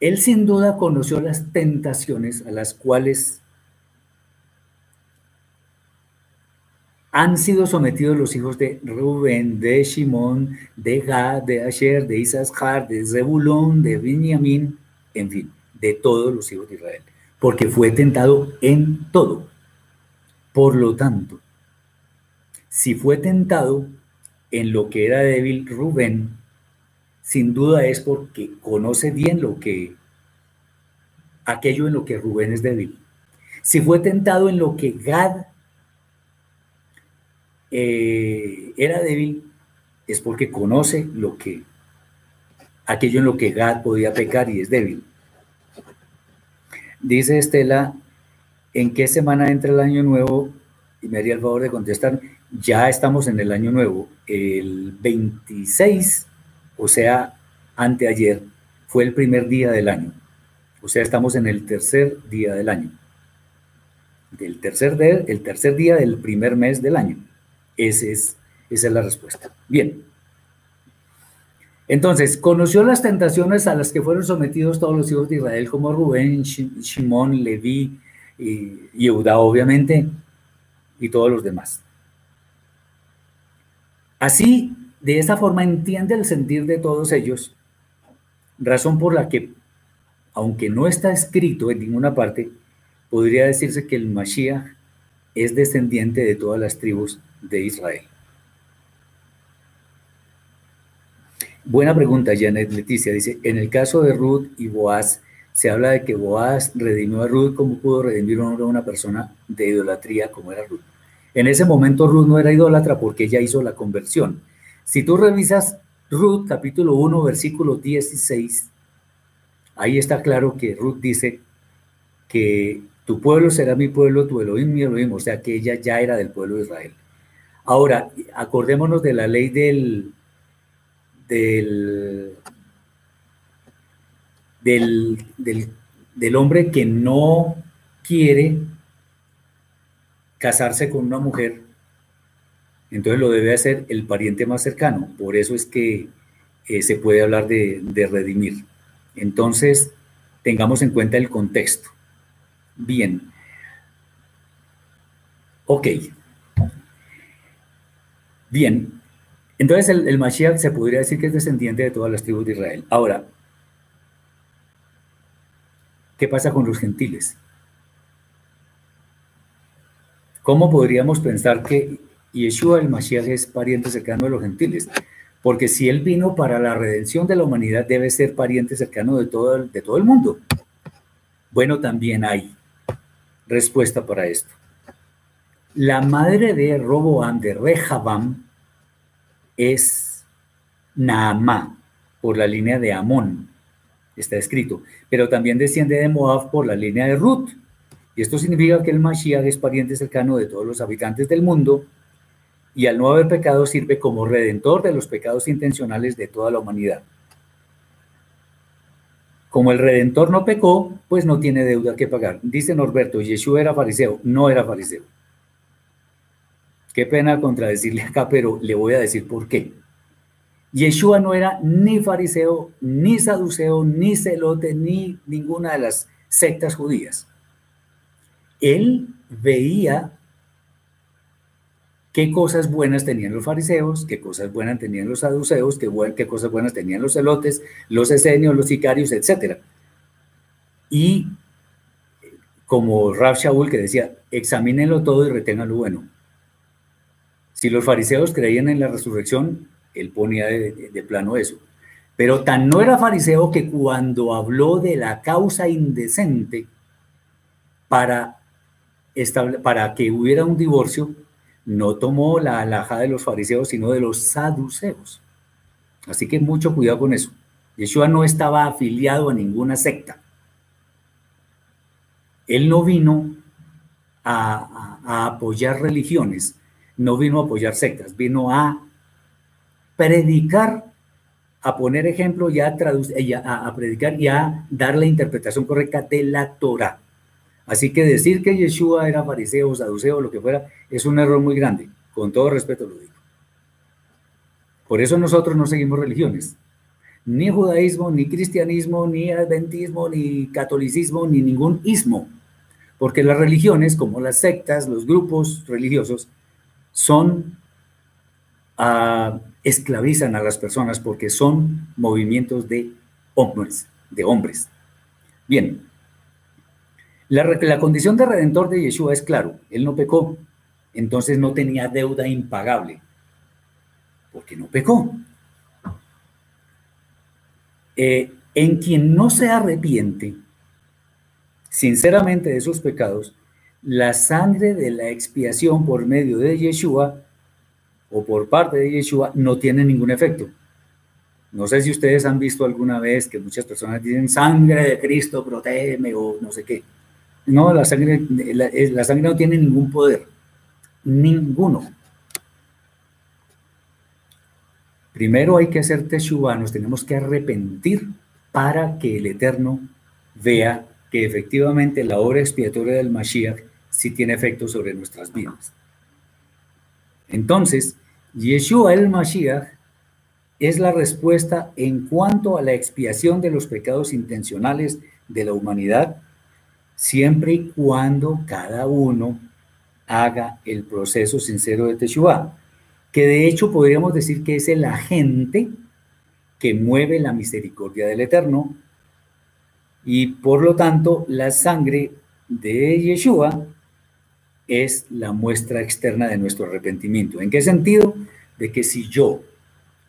él sin duda conoció las tentaciones a las cuales han sido sometidos los hijos de Rubén, de Shimón, de Gad, de Asher, de Isaac, de Zebulón, de Benjamín, en fin, de todos los hijos de Israel, porque fue tentado en todo. Por lo tanto, si fue tentado en lo que era débil Rubén, sin duda es porque conoce bien lo que, aquello en lo que Rubén es débil. Si fue tentado en lo que Gad eh, era débil, es porque conoce lo que, aquello en lo que Gad podía pecar y es débil. Dice Estela, ¿en qué semana entra el año nuevo? Y me haría el favor de contestar, ya estamos en el año nuevo, el 26 o sea, anteayer, fue el primer día del año. O sea, estamos en el tercer día del año. Del tercer, el tercer día del primer mes del año. Es, esa es la respuesta. Bien. Entonces, conoció las tentaciones a las que fueron sometidos todos los hijos de Israel, como Rubén, Shimón, Leví y Yehuda, obviamente, y todos los demás. Así, de esta forma entiende el sentir de todos ellos, razón por la que, aunque no está escrito en ninguna parte, podría decirse que el Mashiach es descendiente de todas las tribus de Israel. Buena pregunta, Janet Leticia. Dice, en el caso de Ruth y Boaz, se habla de que Boaz redimió a Ruth como pudo redimir a una persona de idolatría como era Ruth. En ese momento Ruth no era idólatra porque ella hizo la conversión. Si tú revisas Ruth capítulo 1, versículo 16, ahí está claro que Ruth dice que tu pueblo será mi pueblo, tu Elohim mi Elohim, o sea que ella ya era del pueblo de Israel. Ahora, acordémonos de la ley del, del, del, del hombre que no quiere casarse con una mujer entonces lo debe hacer el pariente más cercano. Por eso es que eh, se puede hablar de, redimir. Entonces, tengamos en cuenta el contexto. Bien. Ok. Bien. Entonces el, el, Mashiach se podría decir que es descendiente de todas las tribus de Israel. Ahora, ¿qué pasa con los gentiles? ¿Cómo podríamos pensar que Yeshua el Mashiach es pariente cercano de los gentiles. Porque si Él vino para la redención de la humanidad, debe ser pariente cercano de todo, de todo el mundo. Bueno, también hay respuesta para esto. La madre de Roboam, de Rehabam, es Naamá. por la línea de Amón, está escrito, pero también desciende de Moab por la línea de Ruth. Y esto significa que el Mashiach es pariente cercano de todos los habitantes del mundo y al no haber pecado sirve como redentor de los pecados intencionales de toda la humanidad. Como el redentor no pecó, pues no tiene deuda que pagar. Dice Norberto, Yeshua era fariseo, no era fariseo. Qué pena contradecirle acá, pero le voy a decir por qué. Yeshua no era ni fariseo, ni saduceo, ni celote, ni ninguna de las sectas judías. Él veía qué cosas buenas tenían los fariseos, qué cosas buenas tenían los saduceos, qué, cosas buenas tenían los celotes, los esenios, los sicarios, etc. Y como Rab Shaul que decía, examínenlo todo y retengan lo bueno. Si los fariseos creían en la resurrección, él ponía de, plano eso. Pero tan no era fariseo que cuando habló de la causa indecente para, para que hubiera un divorcio, no tomó la alhaja de los fariseos, sino de los saduceos. Así que mucho cuidado con eso. Yeshua no estaba afiliado a ninguna secta. Él no vino a, apoyar religiones, no vino a apoyar sectas, vino a predicar, a poner ejemplo y a, a, a predicar y a dar la interpretación correcta de la Torah. Así que decir que Yeshua era fariseo, saduceo, lo que fuera, es un error muy grande. Con todo respeto lo digo. Por eso nosotros no seguimos religiones. Ni judaísmo, ni cristianismo, ni adventismo, ni catolicismo, ni ningún ismo. Porque las religiones, como las sectas, los grupos religiosos, son, uh, esclavizan a las personas porque son movimientos de hombres, de hombres. Bien, la, condición de redentor de Yeshua es claro, él no pecó, entonces no tenía deuda impagable, porque no pecó. Eh, en quien no se arrepiente sinceramente de sus pecados, la sangre de la expiación por medio de Yeshua o por parte de Yeshua no tiene ningún efecto. No sé si ustedes han visto alguna vez que muchas personas dicen sangre de Cristo, protégeme o no sé qué. No, la sangre, la, sangre no tiene ningún poder. Ninguno. Primero hay que hacer teshuva, nos tenemos que arrepentir para que el Eterno vea que efectivamente la obra expiatoria del Mashiach sí tiene efecto sobre nuestras vidas. Entonces, Yeshua el Mashiach es la respuesta en cuanto a la expiación de los pecados intencionales de la humanidad siempre y cuando cada uno haga el proceso sincero de Teshuvah, que de hecho podríamos decir que es el agente que mueve la misericordia del Eterno y por lo tanto la sangre de Yeshua es la muestra externa de nuestro arrepentimiento. ¿En qué sentido? De que si yo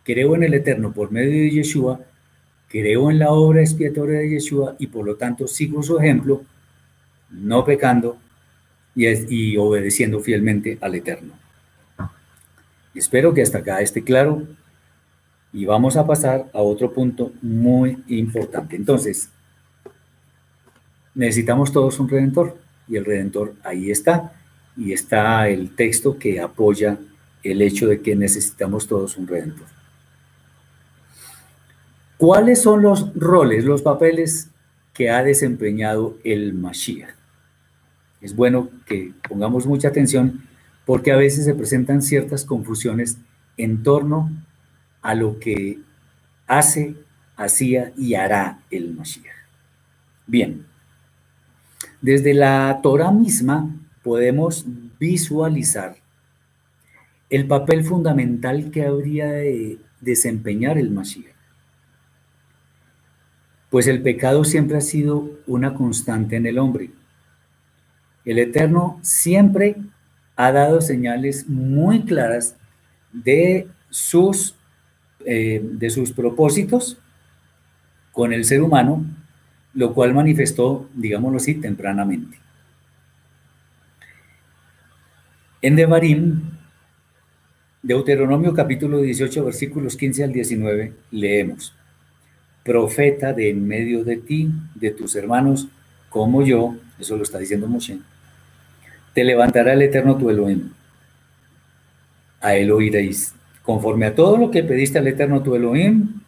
creo en el Eterno por medio de Yeshua, creo en la obra expiatoria de Yeshua y por lo tanto sigo su ejemplo, no pecando y, obedeciendo fielmente al Eterno. Espero que hasta acá esté claro y vamos a pasar a otro punto muy importante. Entonces, necesitamos todos un redentor y el redentor ahí está y está el texto que apoya el hecho de que necesitamos todos un redentor. ¿Cuáles son los roles, los papeles que ha desempeñado el Mashiach? Es bueno que pongamos mucha atención porque a veces se presentan ciertas confusiones en torno a lo que hace, hacía y hará el Mashiach. Bien, desde la Torah misma podemos visualizar el papel fundamental que habría de desempeñar el Mashiach. Pues el pecado siempre ha sido una constante en el hombre el Eterno siempre ha dado señales muy claras de sus, eh, de sus propósitos con el ser humano, lo cual manifestó, digámoslo así, tempranamente. En Devarim, Deuteronomio capítulo 18, versículos 15 al 19, leemos. profeta de en medio de ti, de tus hermanos, como yo, eso lo está diciendo Moshe, te levantará el Eterno tu Elohim. A él oiréis. Conforme a todo lo que pediste al Eterno tu Elohim,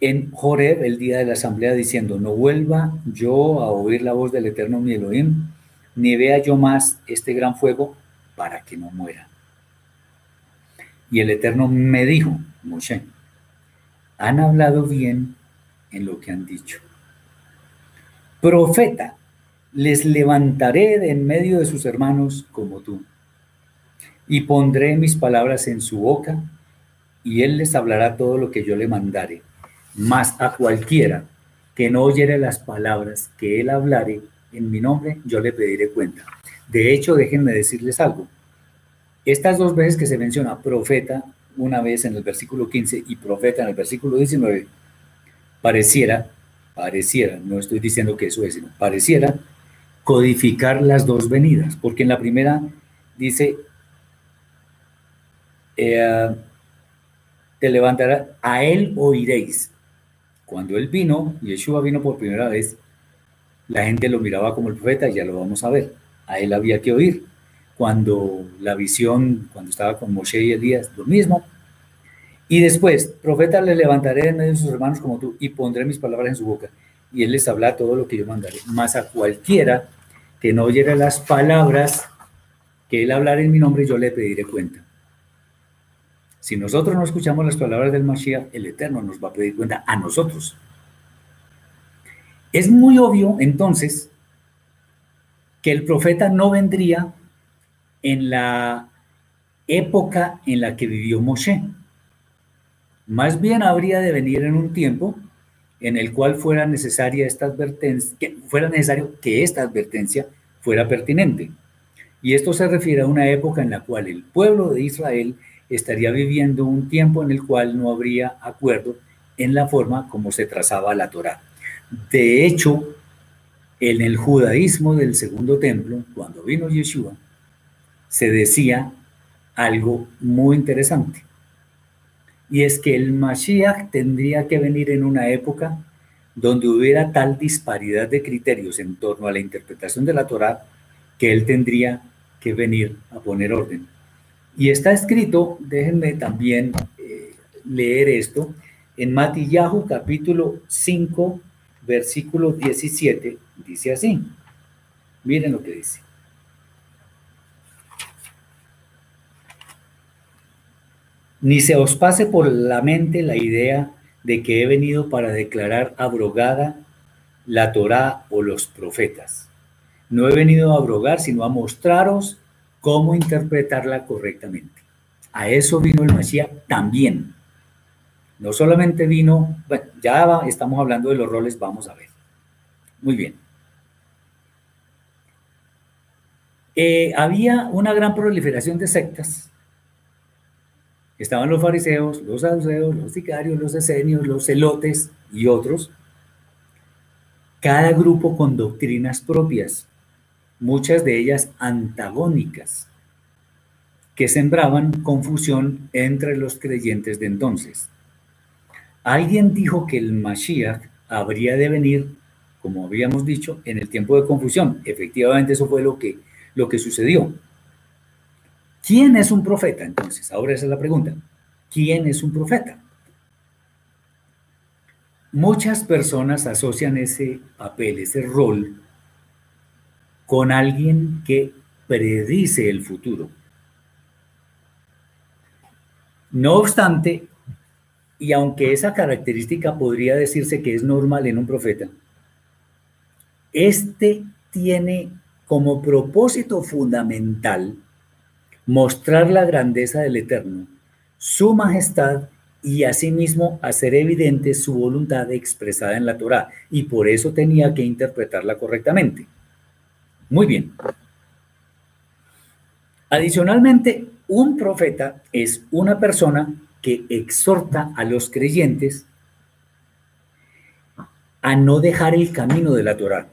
en Joreb, el día de la asamblea, diciendo, no vuelva yo a oír la voz del Eterno mi Elohim, ni vea yo más este gran fuego para que no muera. Y el Eterno me dijo, Moshe, han hablado bien en lo que han dicho. Profeta, les levantaré de en medio de sus hermanos como tú, y pondré mis palabras en su boca, y él les hablará todo lo que yo le mandare mas a cualquiera que no oyere las palabras que él hablare en mi nombre, yo le pediré cuenta. De hecho, déjenme decirles algo. Estas dos veces que se menciona profeta, una vez en el versículo 15 y profeta en el versículo 19, pareciera, pareciera, no estoy diciendo que eso es, sino pareciera codificar las dos venidas, porque en la primera dice, eh, te levantará, a él oiréis, cuando él vino, Yeshua vino por primera vez, la gente lo miraba como el profeta, ya lo vamos a ver. A él había que oír. Cuando la visión, cuando estaba con Moshe y Elías, lo mismo. Y después, profeta, le levantaré en medio de sus hermanos como tú y pondré mis palabras en su boca. Y él les habla todo lo que yo mandaré. Más a cualquiera que no oyera las palabras que él hablara en mi nombre, yo le pediré cuenta. Si nosotros no escuchamos las palabras del Mashiach, el Eterno nos va a pedir cuenta a nosotros. Es muy obvio entonces que el profeta no vendría en la época en la que vivió Moshe. Más bien habría de venir en un tiempo en el cual fuera necesaria esta advertencia, fuera necesario que esta advertencia fuera pertinente. Y esto se refiere a una época en la cual el pueblo de Israel estaría viviendo un tiempo en el cual no habría acuerdo en la forma como se trazaba la Torá. De hecho, en el judaísmo del segundo templo, cuando vino Yeshua, se decía algo muy interesante. Y es que el Mashiach tendría que venir en una época donde hubiera tal disparidad de criterios en torno a la interpretación de la Torá que él tendría que venir a poner orden. Y está escrito, déjenme también eh, leer esto, en Matillahu capítulo 5, versículo 17, dice así. Miren lo que dice. Ni se os pase por la mente la idea de que he venido para declarar abrogada la Torá o los profetas. No he venido a abrogar, sino a mostraros cómo interpretarla correctamente. A eso vino el Mashiach también. No solamente vino, bueno, ya estamos hablando de los roles, vamos a ver. Muy bien. Eh, había una gran proliferación de sectas. Estaban los fariseos, los saduceos, los sicarios, los esenios, los celotes y otros. Cada grupo con doctrinas propias muchas de ellas antagónicas, que sembraban confusión entre los creyentes de entonces. Alguien dijo que el Mashiach habría de venir, como habíamos dicho, en el tiempo de confusión. Efectivamente, eso fue lo que, lo que sucedió. ¿Quién es un profeta entonces? Ahora esa es la pregunta. ¿Quién es un profeta? Muchas personas asocian ese papel, ese rol, con alguien que predice el futuro. No obstante, y aunque esa característica podría decirse que es normal en un profeta, este tiene como propósito fundamental mostrar la grandeza del Eterno, su majestad y asimismo hacer evidente su voluntad expresada en la Torah, y por eso tenía que interpretarla correctamente. Muy bien. Adicionalmente, un profeta es una persona que exhorta a los creyentes a no dejar el camino de la Torah,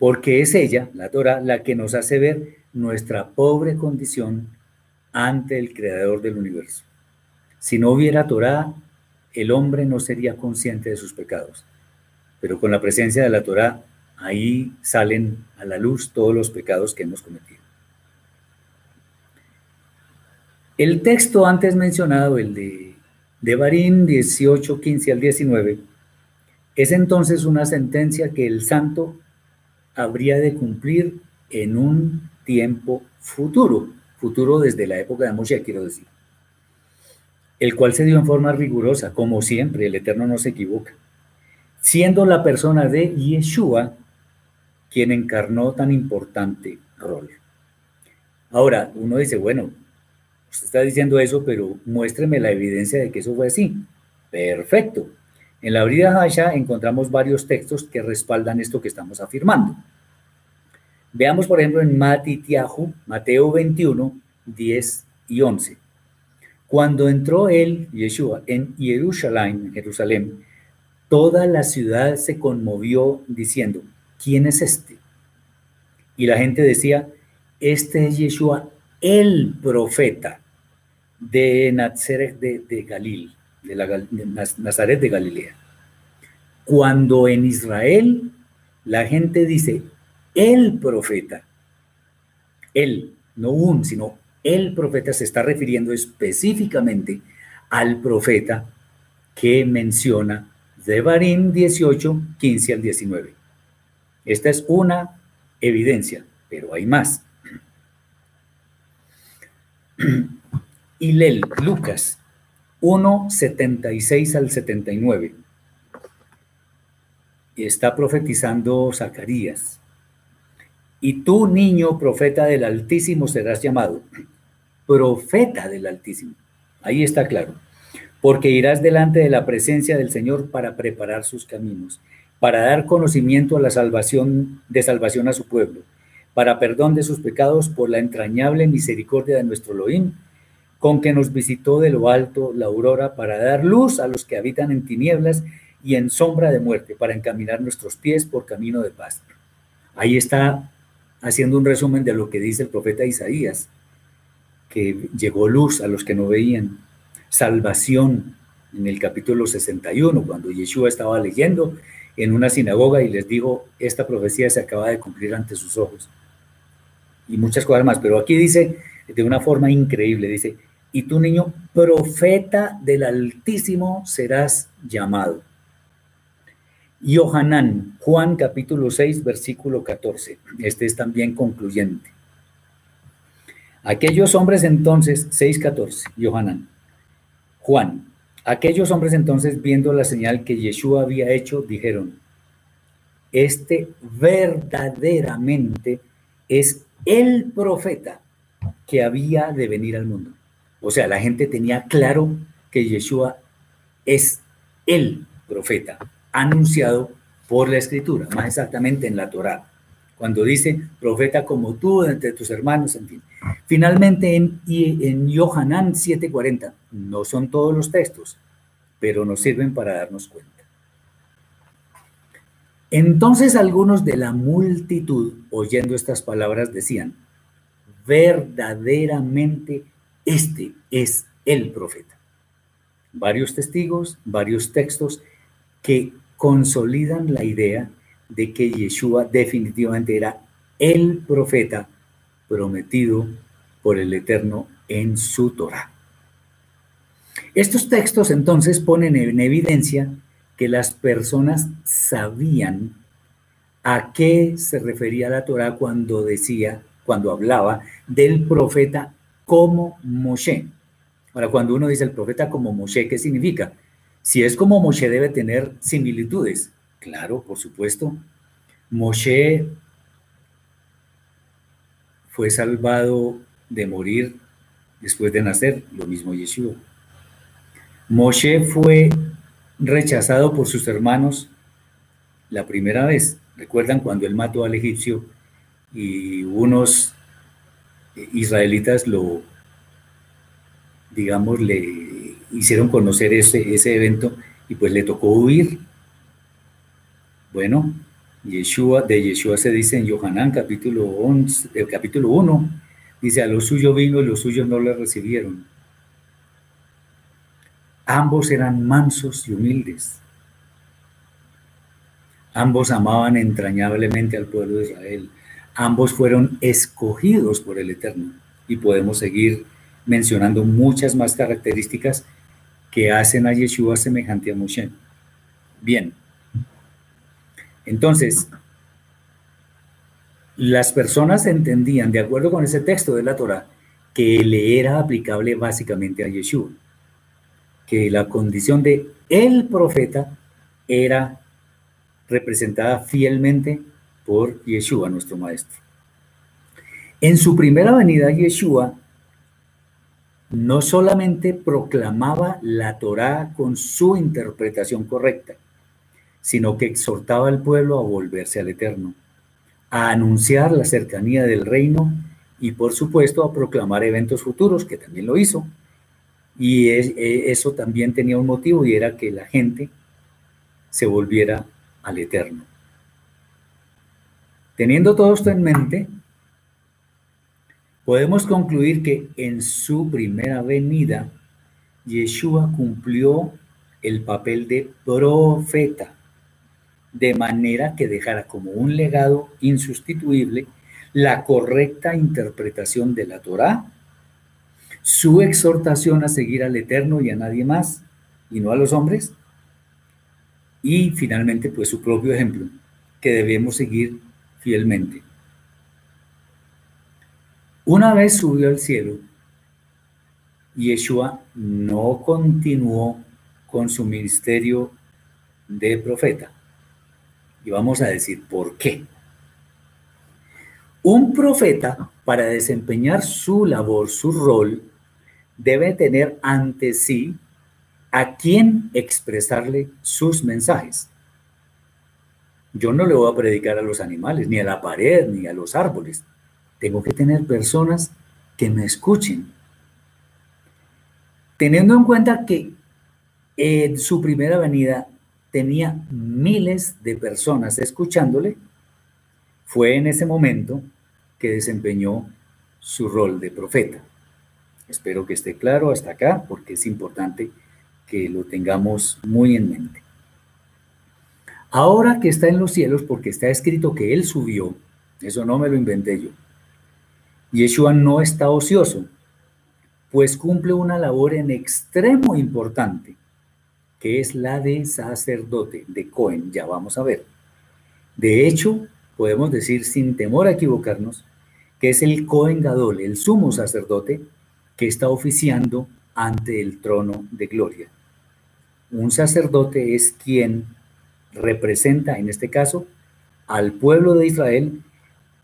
porque es ella, la Torah, la que nos hace ver nuestra pobre condición ante el Creador del universo. Si no hubiera Torah, el hombre no sería consciente de sus pecados. Pero con la presencia de la Torah, ahí salen a la luz todos los pecados que hemos cometido. El texto antes mencionado, el de, de Barín 18, 15 al 19, es entonces una sentencia que el santo habría de cumplir en un tiempo futuro, futuro desde la época de Moshe, quiero decir, el cual se dio en forma rigurosa, como siempre, el Eterno no se equivoca, siendo la persona de Yeshua quien encarnó tan importante rol. Ahora, uno dice, bueno, usted está diciendo eso, pero muéstreme la evidencia de que eso fue así. Perfecto. En la Brida Hasha encontramos varios textos que respaldan esto que estamos afirmando. Veamos, por ejemplo, en Matitiahu, Mateo 21, 10 y 11. Cuando entró él, Yeshua, en Jerusalén, Jerusalén, toda la ciudad se conmovió diciendo, ¿quién es este? Y la gente decía, este es Yeshua, el profeta de Nazaret de, Galil, de, la, de Nazaret de Galilea. Cuando en Israel la gente dice, el profeta, él, no un, sino el profeta se está refiriendo específicamente al profeta que menciona Devarim 18, 15 al 19. Esta es una evidencia, pero hay más. Y Lel, Lucas 1, 76 al 79. Y está profetizando Zacarías. Y tú, niño, profeta del Altísimo, serás llamado. Profeta del Altísimo. Ahí está claro. Porque irás delante de la presencia del Señor para preparar sus caminos, para dar conocimiento a la salvación de salvación a su pueblo, para perdón de sus pecados por la entrañable misericordia de nuestro Elohim con que nos visitó de lo alto la aurora para dar luz a los que habitan en tinieblas y en sombra de muerte, para encaminar nuestros pies por camino de paz. Ahí está haciendo un resumen de lo que dice el profeta Isaías, que llegó luz a los que no veían, salvación en el capítulo 61, cuando Yeshua estaba leyendo en una sinagoga y les dijo, esta profecía se acaba de cumplir ante sus ojos. Y muchas cosas más, pero aquí dice de una forma increíble, dice, y tu niño, profeta del Altísimo serás llamado. Yohanan, Juan capítulo 6, versículo 14. Este es también concluyente. Aquellos hombres entonces, 6.14, Yohanan, Juan, aquellos hombres entonces viendo la señal que Yeshua había hecho, dijeron, este verdaderamente es el profeta que había de venir al mundo. O sea, la gente tenía claro que Yeshua es el profeta anunciado por la escritura, más exactamente en la Torá, cuando dice profeta como tú entre tus hermanos, en fin. Finalmente en, en Yohanan 7:40, no son todos los textos, pero nos sirven para darnos cuenta. Entonces algunos de la multitud, oyendo estas palabras, decían, verdaderamente este es el profeta. Varios testigos, varios textos que consolidan la idea de que Yeshua definitivamente era el profeta prometido por el Eterno en su Torah. Estos textos entonces ponen en evidencia que las personas sabían a qué se refería la Torah cuando decía cuando hablaba del profeta como Moshe. Ahora, cuando uno dice el profeta como Moshe, ¿qué significa? Si es como Moshe, debe tener similitudes. Claro, por supuesto. Moshe fue salvado de morir después de nacer, lo mismo Yeshua. Moshe fue rechazado por sus hermanos la primera vez. ¿Recuerdan cuando él mató al egipcio y unos israelitas lo, digamos, le hicieron conocer ese, ese evento y pues le tocó huir. Bueno, Yeshua, de Yeshua se dice en Yohanan capítulo, 11, el capítulo 1, dice, a lo suyo vino y los suyos no le recibieron. Ambos eran mansos y humildes. Ambos amaban entrañablemente al pueblo de Israel. Ambos fueron escogidos por el Eterno. Y podemos seguir mencionando muchas más características que hacen a Yeshua semejante a Moshe. Bien. Entonces, las personas entendían, de acuerdo con ese texto de la Torah, que le era aplicable básicamente a Yeshua, que la condición de el profeta era representada fielmente por Yeshua, nuestro maestro. En su primera venida, Yeshua no solamente proclamaba la Torá con su interpretación correcta, sino que exhortaba al pueblo a volverse al Eterno, a anunciar la cercanía del reino y por supuesto a proclamar eventos futuros, que también lo hizo. Y e, eso también tenía un motivo y era que la gente se volviera al Eterno. Teniendo todo esto en mente, podemos concluir que en su primera venida, Yeshua cumplió el papel de profeta, de manera que dejara como un legado insustituible la correcta interpretación de la Torá, su exhortación a seguir al Eterno y a nadie más, y no a los hombres, y finalmente pues su propio ejemplo, que debemos seguir fielmente. Una vez subió al cielo, Yeshua no continuó con su ministerio de profeta. Y vamos a decir por qué. Un profeta, para desempeñar su labor, su rol, debe tener ante sí a quién expresarle sus mensajes. Yo no le voy a predicar a los animales, ni a la pared, ni a los árboles. Tengo que tener personas que me escuchen. Teniendo en cuenta que en su primera venida tenía miles de personas escuchándole, fue en ese momento que desempeñó su rol de profeta. Espero que esté claro hasta acá porque es importante que lo tengamos muy en mente. Ahora que está en los cielos, porque está escrito que Él subió, eso no me lo inventé yo, Yeshua no está ocioso, pues cumple una labor en extremo importante, que es la de sacerdote, de Cohen, ya vamos a ver. De hecho, podemos decir sin temor a equivocarnos, que es el Cohen Gadol, el sumo sacerdote, que está oficiando ante el trono de gloria. Un sacerdote es quien representa, en este caso, al pueblo de Israel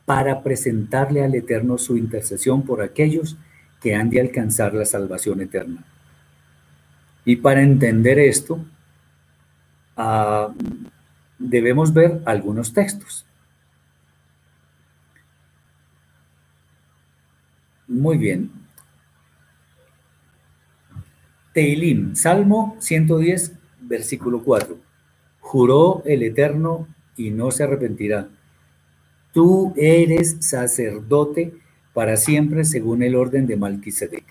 para presentarle al Eterno su intercesión por aquellos que han de alcanzar la salvación eterna. Y para entender esto, ah, debemos ver algunos textos. Muy bien. Teilim, Salmo 110, versículo 4. Juró el Eterno y no se arrepentirá Tú eres sacerdote para siempre según el orden de Malquisedec.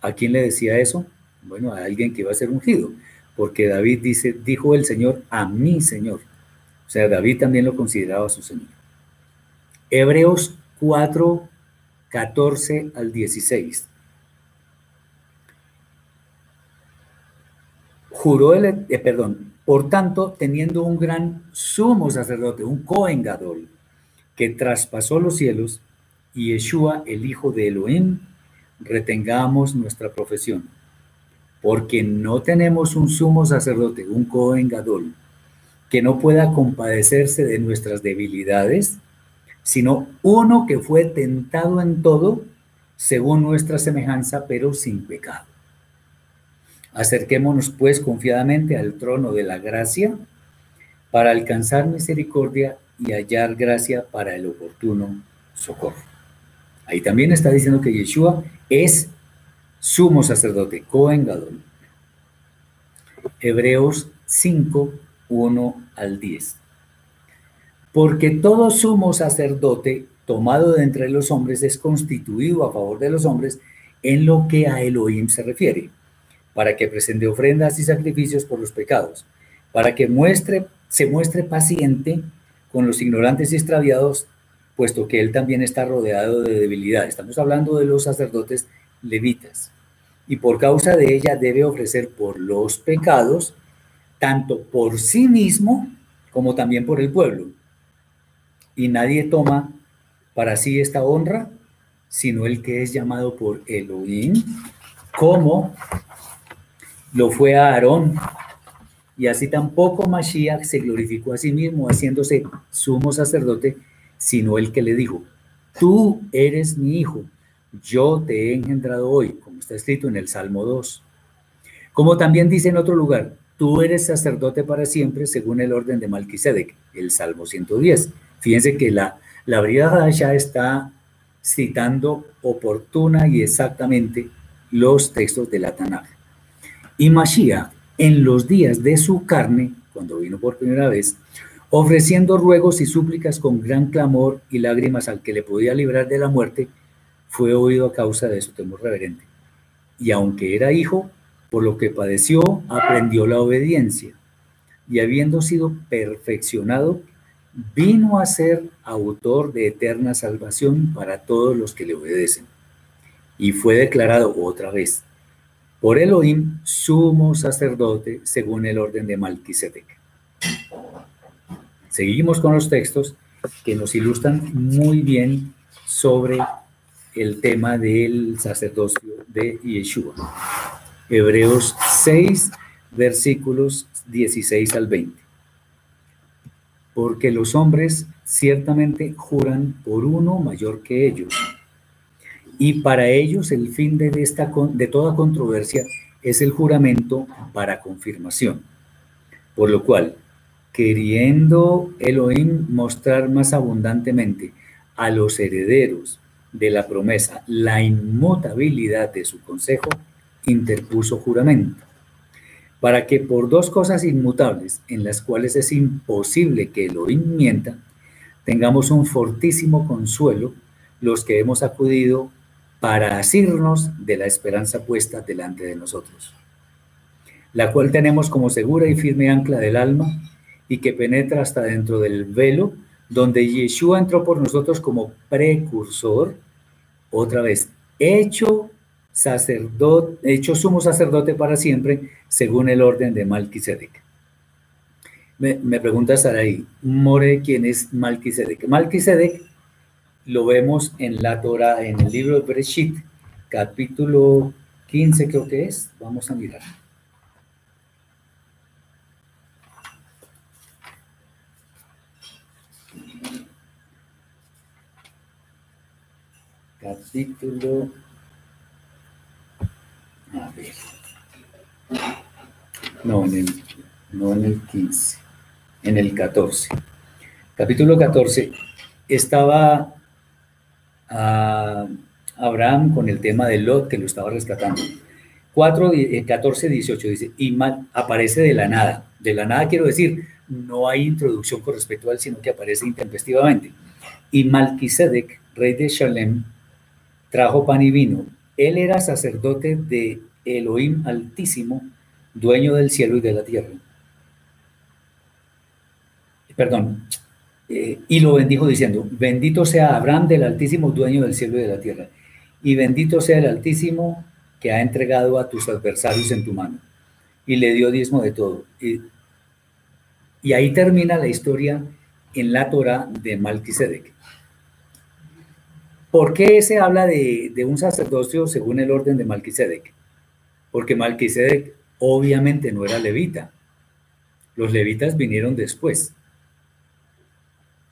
¿A quién le decía eso? Bueno, a alguien que iba a ser ungido, porque David dice, dijo el Señor a mi Señor. O sea, David también lo consideraba su Señor. Hebreos 4, 14 al 16. Juró el, eh, perdón, por tanto, teniendo un gran sumo sacerdote, un Cohen Gadol, que traspasó los cielos, y Yeshua, el Hijo de Elohim, retengamos nuestra profesión, porque no tenemos un sumo sacerdote, un Cohen Gadol, que no pueda compadecerse de nuestras debilidades, sino uno que fue tentado en todo, según nuestra semejanza, pero sin pecado. Acerquémonos pues confiadamente al trono de la gracia para alcanzar misericordia y hallar gracia para el oportuno socorro. Ahí también está diciendo que Yeshua es sumo sacerdote, Cohen Gadol. Hebreos 5, 1 al 10. Porque todo sumo sacerdote tomado de entre los hombres es constituido a favor de los hombres en lo que a Elohim se refiere, para que presente ofrendas y sacrificios por los pecados, para que muestre, se muestre paciente con los ignorantes y extraviados, puesto que él también está rodeado de debilidad. Estamos hablando de los sacerdotes levitas. Y por causa de ella debe ofrecer por los pecados, tanto por sí mismo como también por el pueblo. Y nadie toma para sí esta honra, sino el que es llamado por Elohim, como lo fue a Aarón. Y así tampoco Mashiach se glorificó a sí mismo, haciéndose sumo sacerdote, sino el que le dijo, tú eres mi hijo, yo te he engendrado hoy, como está escrito en el Salmo 2. Como también dice en otro lugar, tú eres sacerdote para siempre según el orden de Malquisedec, el Salmo 110. Fíjense que la, la brigada ya está citando oportuna y exactamente los textos de la Tanaj. Y Mashiach, en los días de su carne, cuando vino por primera vez, ofreciendo ruegos y súplicas con gran clamor y lágrimas al que le podía librar de la muerte, fue oído a causa de su temor reverente. Y aunque era hijo, por lo que padeció, aprendió la obediencia. Y habiendo sido perfeccionado, vino a ser autor de eterna salvación para todos los que le obedecen. Y fue declarado otra vez por Elohim sumo sacerdote según el orden de Malquisedec. Seguimos con los textos que nos ilustran muy bien sobre el tema del sacerdocio de Yeshua. Hebreos 6, versículos 16 al 20. Porque los hombres ciertamente juran por uno mayor que ellos. Y para ellos el fin de, esta, de toda controversia es el juramento para confirmación. Por lo cual, queriendo Elohim mostrar más abundantemente a los herederos de la promesa la inmutabilidad de su consejo, interpuso juramento, para que por dos cosas inmutables en las cuales es imposible que Elohim mienta, tengamos un fortísimo consuelo los que hemos acudido para asirnos de la esperanza puesta delante de nosotros, la cual tenemos como segura y firme ancla del alma y que penetra hasta dentro del velo, donde Yeshua entró por nosotros como precursor, otra vez, hecho sacerdote, hecho sumo sacerdote para siempre, según el orden de Malquisedec. Me, me pregunta Saraí, More, ¿quién es Malquisedec? Malquisedec lo vemos en la Torah, en el libro de Bereshit, capítulo 15 creo que es, vamos a mirar. capítulo, a ver, no en el, no en el 15, en el 14. Capítulo 14, estaba a ah, Abraham con el tema de Lot que lo estaba rescatando. 4, 14, 18 dice, y aparece de la nada. De la nada quiero decir, no hay introducción con respecto a él, sino que aparece intempestivamente. Y Malquisedec, rey de Shalem, trajo pan y vino. Él era sacerdote de Elohim Altísimo, dueño del cielo y de la tierra. Perdón. Y lo bendijo diciendo, bendito sea Abraham del Altísimo, dueño del cielo y de la tierra. Y bendito sea el Altísimo que ha entregado a tus adversarios en tu mano. Y le dio diezmo de todo. Y, ahí termina la historia en la Torah de Malquisedec. ¿Por qué se habla de, un sacerdocio según el orden de Malquisedec? Porque Malquisedec obviamente no era levita. Los levitas vinieron después.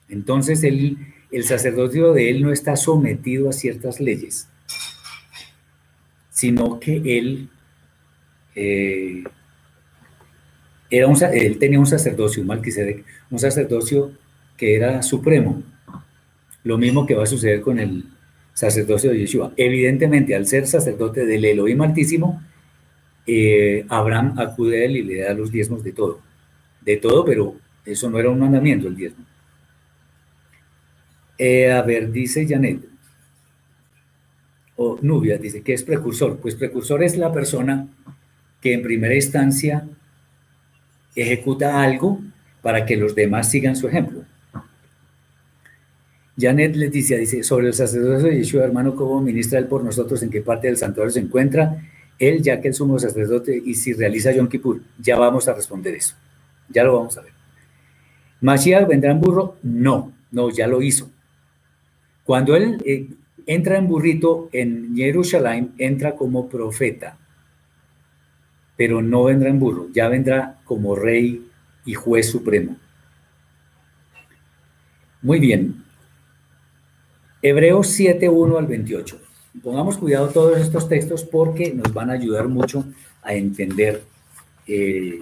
Entonces el sacerdocio de él no está sometido a ciertas leyes, sino que él, eh, era un, él tenía un sacerdocio, un Malquisedec, un sacerdocio que era supremo, lo mismo que va a suceder con el sacerdocio de Yeshua. Evidentemente, al ser sacerdote del Elohim Altísimo, eh, Abraham acude a él y le da los diezmos de todo. De todo, pero eso no era un mandamiento, el diezmo. Eh, a ver, dice Janet, o Nubia, dice que es precursor. Pues precursor es la persona que en primera instancia ejecuta algo para que los demás sigan su ejemplo. Janet Leticia dice, sobre el sacerdocio de Yeshua, hermano, ¿cómo ministra él por nosotros? ¿En qué parte del santuario se encuentra? Él, ya que el sumo sacerdote, y si realiza Yom Kippur, ya vamos a responder eso. Ya lo vamos a ver. ¿Mashiach vendrá en burro? No, no, ya lo hizo. Cuando él eh, entra en burrito en Jerusalén, entra como profeta, pero no vendrá en burro, ya vendrá como rey y juez supremo. Muy bien, Hebreos 7, 1 al 28. Pongamos cuidado todos estos textos porque nos van a ayudar mucho a entender eh,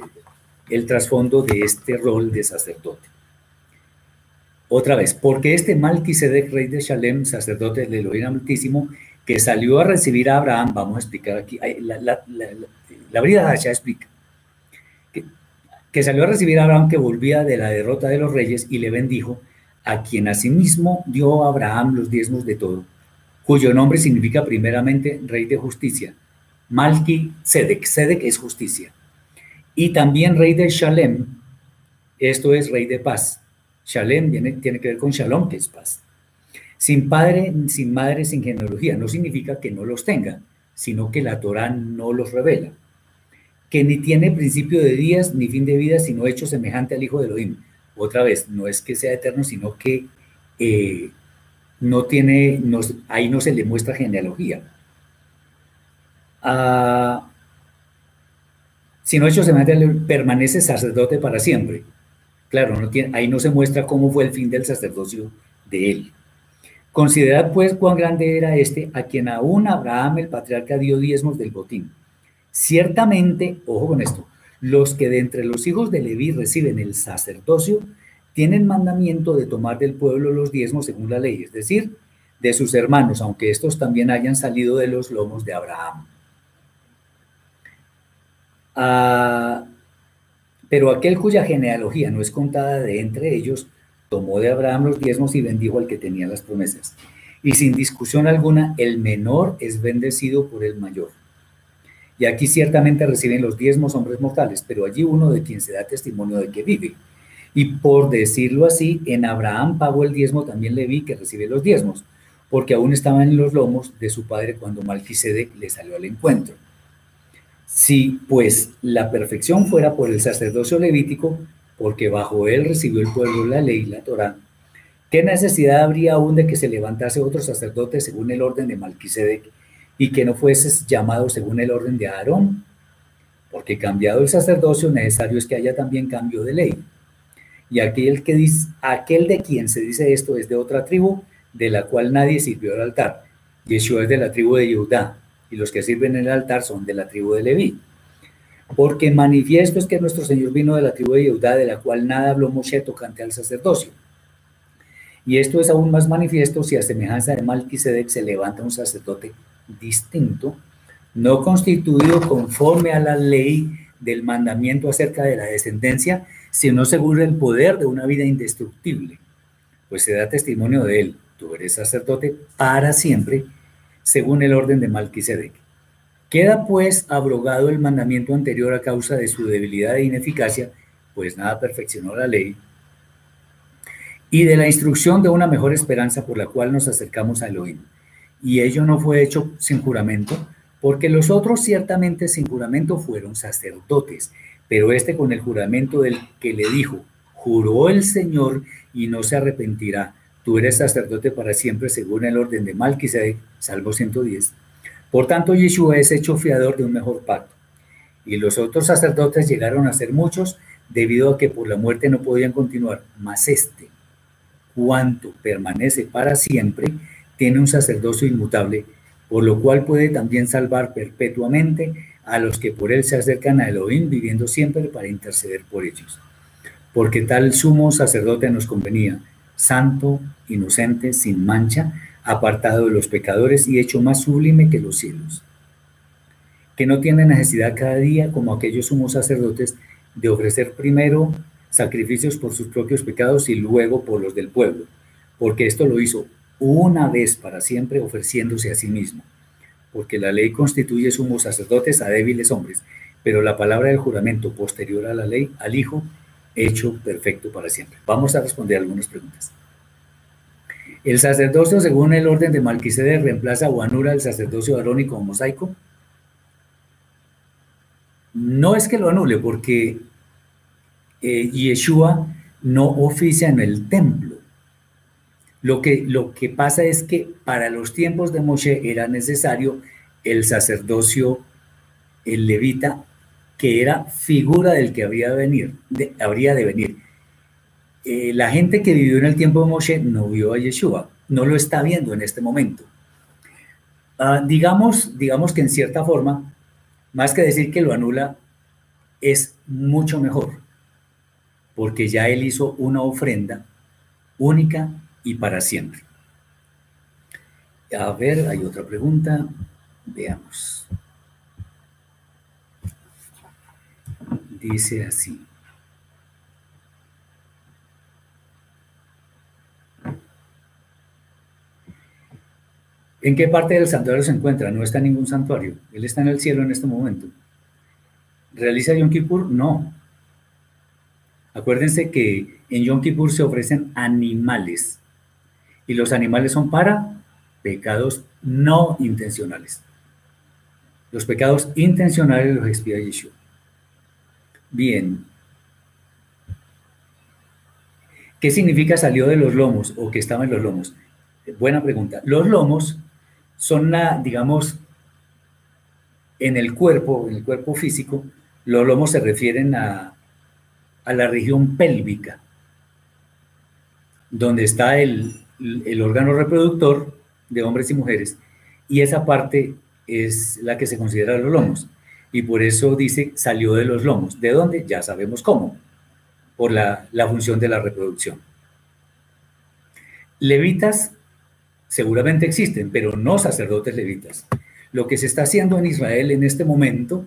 el trasfondo de este rol de sacerdote. Otra vez, porque este Malquisedec, rey de Shalem, sacerdote del Elohim Altísimo, que salió a recibir a Abraham, vamos a explicar aquí, la, la, la, explica, que, que salió a recibir a Abraham que volvía de la derrota de los reyes y le bendijo, a quien asimismo dio a Abraham los diezmos de todo, cuyo nombre significa primeramente rey de justicia. Malki Sedek, Sedek es justicia. Y también rey de Shalem, esto es rey de paz. Shalem tiene que ver con Shalom, que es paz. Sin padre, sin madre, sin genealogía, no significa que no los tenga, sino que la Torah no los revela. Que ni tiene principio de días ni fin de vida, sino hecho semejante al Hijo de Elohim otra vez, no es que sea eterno, sino que eh, no tiene, ahí no se le muestra genealogía. Ah, si no hecho semejante, permanece sacerdote para siempre. Claro, ahí no se muestra cómo fue el fin del sacerdocio de él. Considerad pues cuán grande era este, a quien aún Abraham el patriarca dio diezmos del botín. Ciertamente, ojo con esto, los que de entre los hijos de Leví reciben el sacerdocio tienen mandamiento de tomar del pueblo los diezmos según la ley, es decir, de sus hermanos, aunque estos también hayan salido de los lomos de Abraham. Ah, pero aquel cuya genealogía no es contada de entre ellos, tomó de Abraham los diezmos y bendijo al que tenía las promesas. Y sin discusión alguna, el menor es bendecido por el mayor. Y aquí ciertamente reciben los diezmos hombres mortales, pero allí uno de quien se da testimonio de que vive. Y por decirlo así, en Abraham pagó el diezmo, también le vi que recibe los diezmos, porque aún estaban en los lomos de su padre cuando Malquisedec le salió al encuentro. Si pues la perfección fuera por el sacerdocio levítico, porque bajo él recibió el pueblo la ley, la Torá, ¿qué necesidad habría aún de que se levantase otro sacerdote según el orden de Malquisedec y que no fuese llamado según el orden de Aarón, porque cambiado el sacerdocio necesario es que haya también cambio de ley. Y aquel, que dice, aquel de quien se dice esto es de otra tribu, de la cual nadie sirvió al altar. Yeshua es de la tribu de Judá, y los que sirven en el altar son de la tribu de Leví. Porque manifiesto es que nuestro Señor vino de la tribu de Judá, de la cual nada habló Moshe tocante al sacerdocio. Y esto es aún más manifiesto si a semejanza de Malquisedec se levanta un sacerdote distinto, no constituido conforme a la ley del mandamiento acerca de la descendencia, sino según el poder de una vida indestructible. Pues se da testimonio de él, tú eres sacerdote para siempre, según el orden de Malquisedec. Queda pues abrogado el mandamiento anterior a causa de su debilidad e ineficacia, pues nada perfeccionó la ley, y de la instrucción de una mejor esperanza por la cual nos acercamos a Elohim y ello no fue hecho sin juramento, porque los otros ciertamente sin juramento fueron sacerdotes, pero este con el juramento del que le dijo, juró el Señor y no se arrepentirá, tú eres sacerdote para siempre según el orden de Malquisedec, Salmo 110. Por tanto, Yeshua es hecho fiador de un mejor pacto. Y los otros sacerdotes llegaron a ser muchos debido a que por la muerte no podían continuar, mas este, cuanto permanece para siempre, tiene un sacerdocio inmutable, por lo cual puede también salvar perpetuamente a los que por él se acercan a Elohim, viviendo siempre para interceder por ellos. Porque tal sumo sacerdote nos convenía, santo, inocente, sin mancha, apartado de los pecadores y hecho más sublime que los cielos, que no tiene necesidad cada día, como aquellos sumos sacerdotes, de ofrecer primero sacrificios por sus propios pecados y luego por los del pueblo, porque esto lo hizo una vez para siempre ofreciéndose a sí mismo, porque la ley constituye sumos sacerdotes a débiles hombres, pero la palabra del juramento posterior a la ley, al Hijo, hecho perfecto para siempre. Vamos a responder algunas preguntas. ¿El sacerdocio según el orden de Malquisedec reemplaza o anula el sacerdocio arónico o mosaico? No es que lo anule, porque eh, Yeshua no oficia en el templo. Lo que, lo que pasa es que para los tiempos de Moshe era necesario el sacerdocio, el levita, que era figura del que habría de venir. habría de venir. Eh, la gente que vivió en el tiempo de Moshe no vio a Yeshua, no lo está viendo en este momento. Ah, digamos, digamos que en cierta forma, más que decir que lo anula, es mucho mejor, porque ya él hizo una ofrenda única y para siempre. A ver, hay otra pregunta. Veamos. Dice así. ¿En qué parte del santuario se encuentra? No está en ningún santuario. Él está en el cielo en este momento. ¿Realiza Yom Kippur? No. Acuérdense que en Yom Kippur se ofrecen animales. Y los animales son para pecados no intencionales. Los pecados intencionales los expía Yeshua. Bien. ¿Qué significa salió de los lomos o que estaba en los lomos? Buena pregunta. Los lomos son, la, digamos, en el cuerpo, en el cuerpo físico, los lomos se refieren a, a la región pélvica, donde está el, el órgano reproductor de hombres y mujeres, y esa parte es la que se considera los lomos. Y por eso dice salió de los lomos. ¿De dónde? Ya sabemos cómo, por la, la función de la reproducción. Levitas seguramente existen, pero no sacerdotes levitas. Lo que se está haciendo en Israel en este momento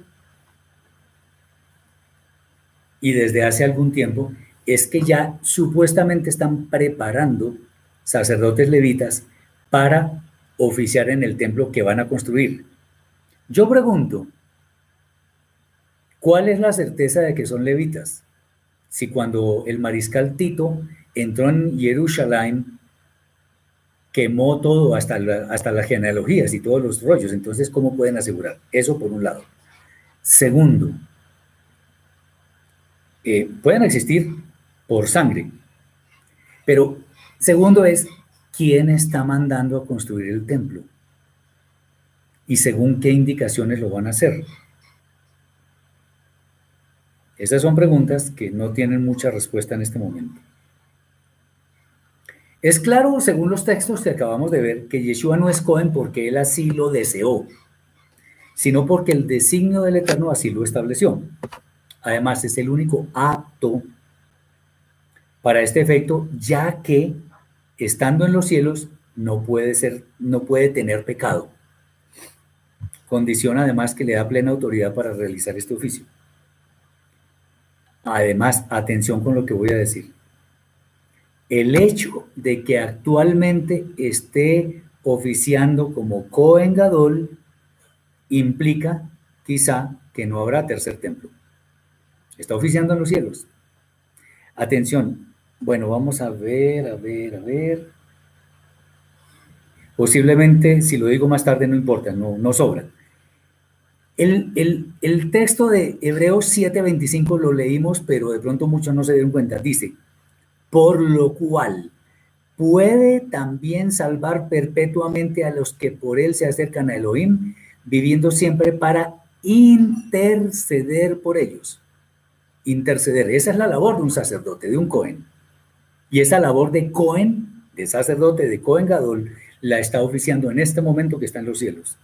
y desde hace algún tiempo es que ya supuestamente están preparando sacerdotes levitas para oficiar en el templo que van a construir. Yo pregunto, ¿cuál es la certeza de que son levitas? Si cuando el mariscal Tito entró en Jerusalén, quemó todo hasta, hasta las genealogías y todos los rollos, entonces, ¿cómo pueden asegurar? Eso por un lado. Segundo, eh, pueden existir por sangre, pero segundo es, ¿quién está mandando a construir el templo? ¿Y según qué indicaciones lo van a hacer? Esas son preguntas que no tienen mucha respuesta en este momento. Es claro, según los textos que acabamos de ver, que Yeshua no es Cohen porque él así lo deseó, sino porque el designio del Eterno así lo estableció. Además, es el único apto para este efecto, ya que estando en los cielos no puede ser, no puede tener pecado. Condición además que le da plena autoridad para realizar este oficio. Además, atención con lo que voy a decir. El hecho de que actualmente esté oficiando como Cohen Gadol implica quizá que no habrá tercer templo. Está oficiando en los cielos. Atención, bueno, vamos a ver, a ver, a ver. Posiblemente, si lo digo más tarde, no importa, no sobra. El, texto de Hebreos 7:25 lo leímos, pero de pronto muchos no se dieron cuenta. Dice, por lo cual puede también salvar perpetuamente a los que por él se acercan a Elohim, viviendo siempre para interceder por ellos. Interceder, esa es la labor de un sacerdote, de un Cohen. Y esa labor de Cohen, de sacerdote, de Cohen Gadol, la está oficiando en este momento que está en los cielos.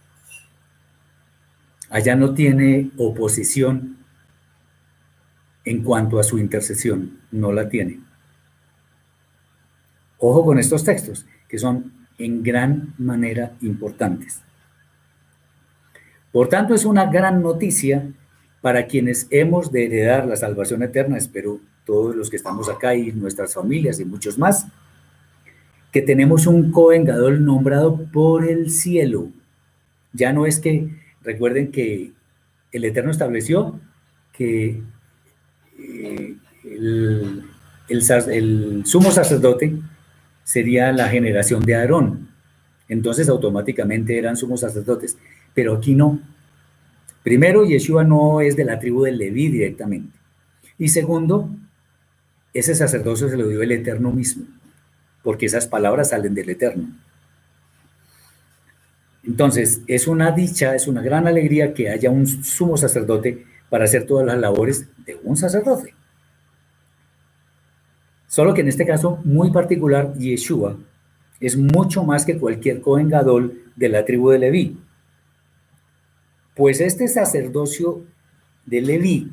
Allá no tiene oposición en cuanto a su intercesión, no la tiene. Ojo con estos textos, que son en gran manera importantes. Por tanto, es una gran noticia para quienes hemos de heredar la salvación eterna, espero todos los que estamos acá y nuestras familias y muchos más, que tenemos un covengador nombrado por el cielo. Ya no es que, recuerden que el Eterno estableció que eh, el, sumo sacerdote sería la generación de Aarón. Entonces automáticamente eran sumos sacerdotes. Pero aquí no. Primero, Yeshua no es de la tribu de Leví directamente. Y segundo, ese sacerdocio se lo dio el Eterno mismo, porque esas palabras salen del Eterno. Entonces, es una dicha, es una gran alegría que haya un sumo sacerdote para hacer todas las labores de un sacerdote. Solo que en este caso muy particular, Yeshua es mucho más que cualquier Cohen Gadol de la tribu de Leví. Pues este sacerdocio de Leví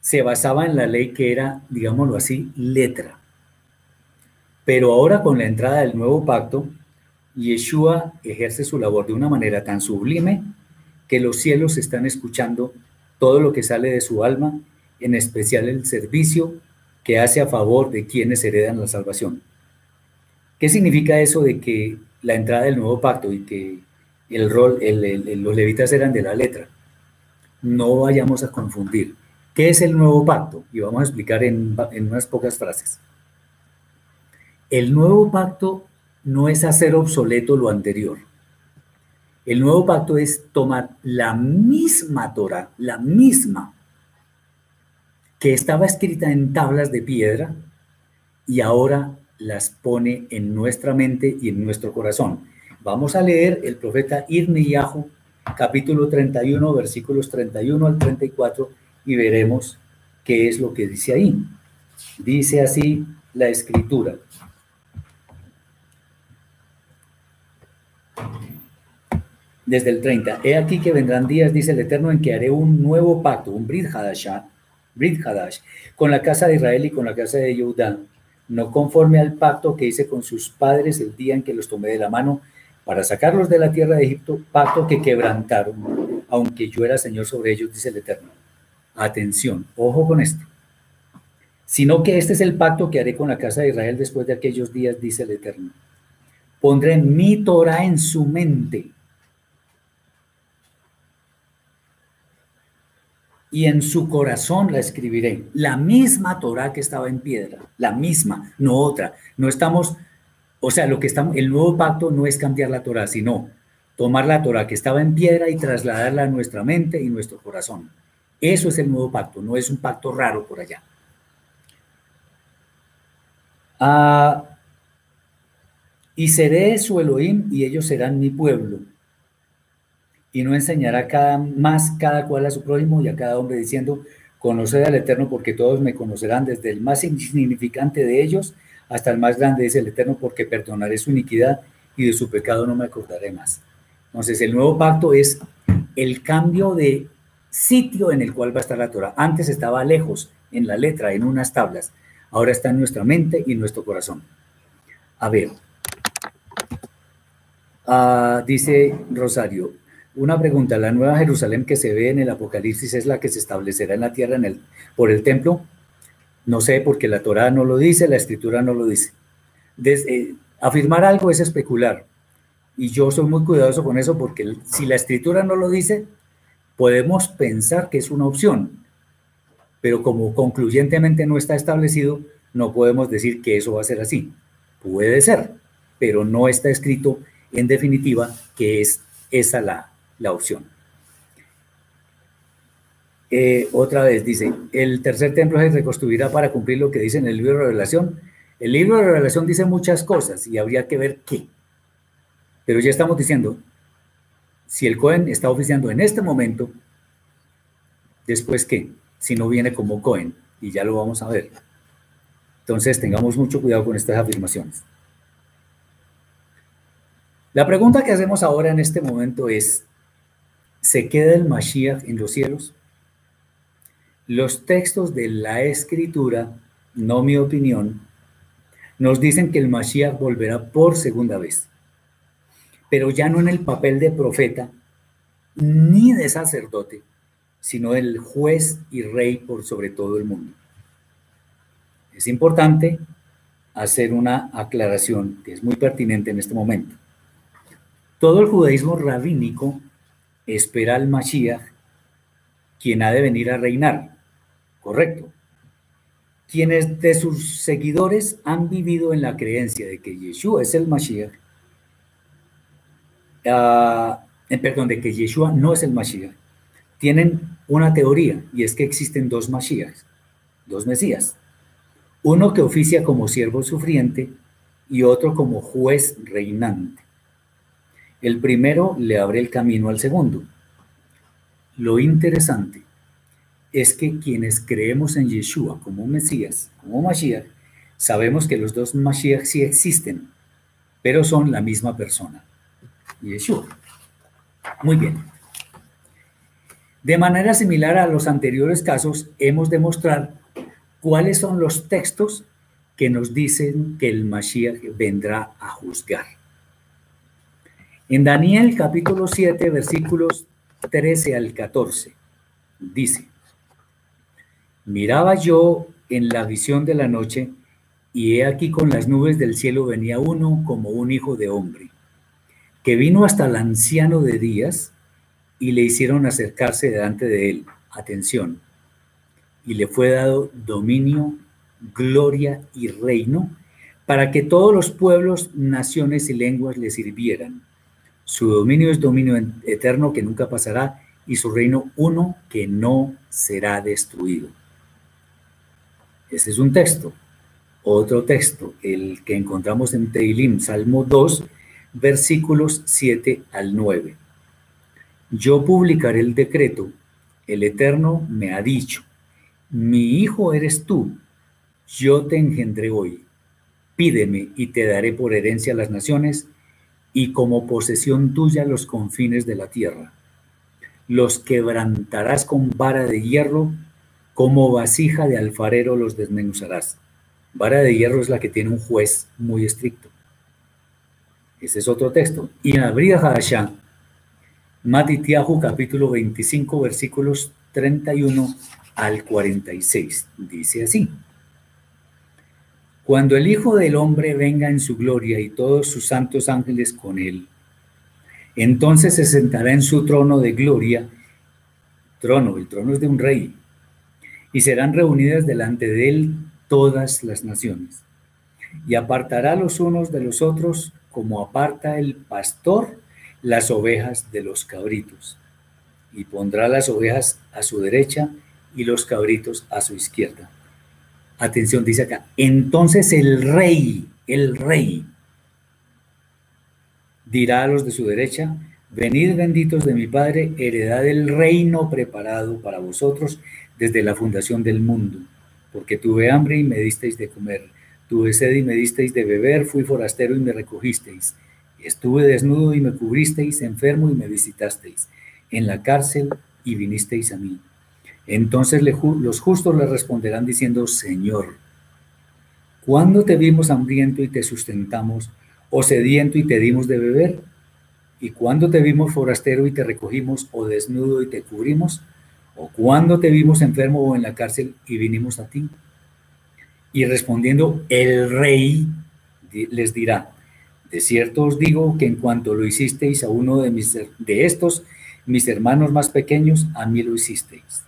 se basaba en la ley que era, digámoslo así, letra. Pero ahora con la entrada del nuevo pacto, Yeshua ejerce su labor de una manera tan sublime que los cielos están escuchando todo lo que sale de su alma, en especial el servicio que hace a favor de quienes heredan la salvación. ¿Qué significa eso de que la entrada del nuevo pacto y que el rol, los levitas eran de la letra? No vayamos a confundir. ¿Qué es el nuevo pacto? Y vamos a explicar en, en unas pocas frases. El nuevo pacto no es hacer obsoleto lo anterior. El nuevo pacto es tomar la misma Torah, la misma, que estaba escrita en tablas de piedra y ahora las pone en nuestra mente y en nuestro corazón. Vamos a leer el profeta Irmiyahu, capítulo 31, versículos 31 al 34, y veremos qué es lo que dice ahí. Dice así la escritura. Desde el 30, he aquí que vendrán días, dice el Eterno, en que haré un nuevo pacto, un Brit Hadashah, Brit Hadash, con la casa de Israel y con la casa de Judá, no conforme al pacto que hice con sus padres el día en que los tomé de la mano para sacarlos de la tierra de Egipto, pacto que quebrantaron, aunque yo era Señor sobre ellos, dice el Eterno. Atención, ojo con esto. Sino que este es el pacto que haré con la casa de Israel después de aquellos días, dice el Eterno. Pondré mi Torah en su mente y en su corazón la escribiré. La misma Torah que estaba en piedra, la misma, no otra. No estamos, o sea, lo que estamos, el nuevo pacto no es cambiar la Torah, sino tomar la Torah que estaba en piedra y trasladarla a nuestra mente y nuestro corazón. Eso es el nuevo pacto, no es un pacto raro por allá. Ah, y seré su Elohim y ellos serán mi pueblo y no enseñará cada, más cada cual a su prójimo y a cada hombre diciendo, conoced al Eterno porque todos me conocerán, desde el más insignificante de ellos hasta el más grande, dice el Eterno, porque perdonaré su iniquidad y de su pecado no me acordaré más. Entonces el nuevo pacto es el cambio de sitio en el cual va a estar la Torah. Antes estaba lejos, en la letra, en unas tablas. Ahora está en nuestra mente y en nuestro corazón. A ver, ah, dice Rosario, una pregunta, ¿la nueva Jerusalén que se ve en el Apocalipsis es la que se establecerá en la tierra en el, por el templo? No sé, porque la Torah no lo dice, la Escritura no lo dice. Eh, afirmar algo es especular. Y yo soy muy cuidadoso con eso porque si la Escritura no lo dice, podemos pensar que es una opción. Pero como concluyentemente no está establecido, no podemos decir que eso va a ser así. Puede ser, pero no está escrito en definitiva que es esa la, la opción. Eh, otra vez dice, el tercer templo se reconstruirá para cumplir lo que dice en el libro de revelación. El libro de revelación dice muchas cosas y habría que ver qué. Pero ya estamos diciendo, si el Cohen está oficiando en este momento, después qué, si no viene como Cohen, y ya lo vamos a ver. Entonces tengamos mucho cuidado con estas afirmaciones. La pregunta que hacemos ahora en este momento es, ¿Se queda el Mashiach en los cielos? Los textos de la escritura, no mi opinión, nos dicen que el Mashiach volverá por segunda vez, pero ya no en el papel de profeta ni de sacerdote, sino el juez y rey por sobre todo el mundo. Es importante hacer una aclaración que es muy pertinente en este momento. Todo el judaísmo rabínico espera al Mashiach, quien ha de venir a reinar. Correcto. Quienes de sus seguidores han vivido en la creencia de que Yeshua es el Mashiach, uh, perdón, de que Yeshua no es el Mashiach, tienen una teoría y es que existen dos Mashiachs, dos Mesías. Uno que oficia como siervo sufriente y otro como juez reinante. El primero le abre el camino al segundo. Lo interesante es que quienes creemos en Yeshua como Mesías, como Mashiach, sabemos que los dos Mashiach sí existen, pero son la misma persona, Yeshua. Muy bien. De manera similar a los anteriores casos, hemos de mostrar cuáles son los textos que nos dicen que el Mashiach vendrá a juzgar. En Daniel capítulo 7, versículos 13 al 14, dice, miraba yo en la visión de la noche, y he aquí con las nubes del cielo venía uno como un hijo de hombre, que vino hasta el anciano de días, y le hicieron acercarse delante de él. Atención. Y le fue dado dominio, gloria y reino para que todos los pueblos, naciones y lenguas le sirvieran. Su dominio es dominio eterno que nunca pasará y su reino uno que no será destruido. Ese es un texto. Otro texto, el que encontramos en Teilim, Salmo 2, versículos 7 al 9. Yo publicaré el decreto. El Eterno me ha dicho, mi hijo eres tú, yo te engendré hoy. Pídeme y te daré por herencia las naciones y como posesión tuya los confines de la tierra. Los quebrantarás con vara de hierro, como vasija de alfarero los desmenuzarás. Vara de hierro es la que tiene un juez muy estricto. Ese es otro texto. Y Abril Hadashah, Matitiahu capítulo 25 versículos 31 al 46. Dice así. Cuando el Hijo del Hombre venga en su gloria y todos sus santos ángeles con él, entonces se sentará en su trono de gloria, trono, el trono es de un rey, y serán reunidas delante de él todas las naciones. Y apartará los unos de los otros como aparta el pastor las ovejas de los cabritos, y pondrá las ovejas a su derecha y los cabritos a su izquierda. Atención, dice acá, entonces el rey, el rey, dirá a los de su derecha, venid benditos de mi Padre, heredad del reino preparado para vosotros desde la fundación del mundo, porque tuve hambre y me disteis de comer, tuve sed y me disteis de beber, fui forastero y me recogisteis Estuve desnudo y me cubristeis, enfermo y me visitasteis, en la cárcel y vinisteis a mí. Entonces los justos le responderán diciendo, Señor, ¿cuándo te vimos hambriento y te sustentamos, o sediento y te dimos de beber? ¿Y cuándo te vimos forastero y te recogimos, o desnudo y te cubrimos? ¿O cuándo te vimos enfermo o en la cárcel y vinimos a ti? Y respondiendo, el rey les dirá, de cierto os digo que en cuanto lo hicisteis a uno de, mis, de estos, mis hermanos más pequeños, a mí lo hicisteis.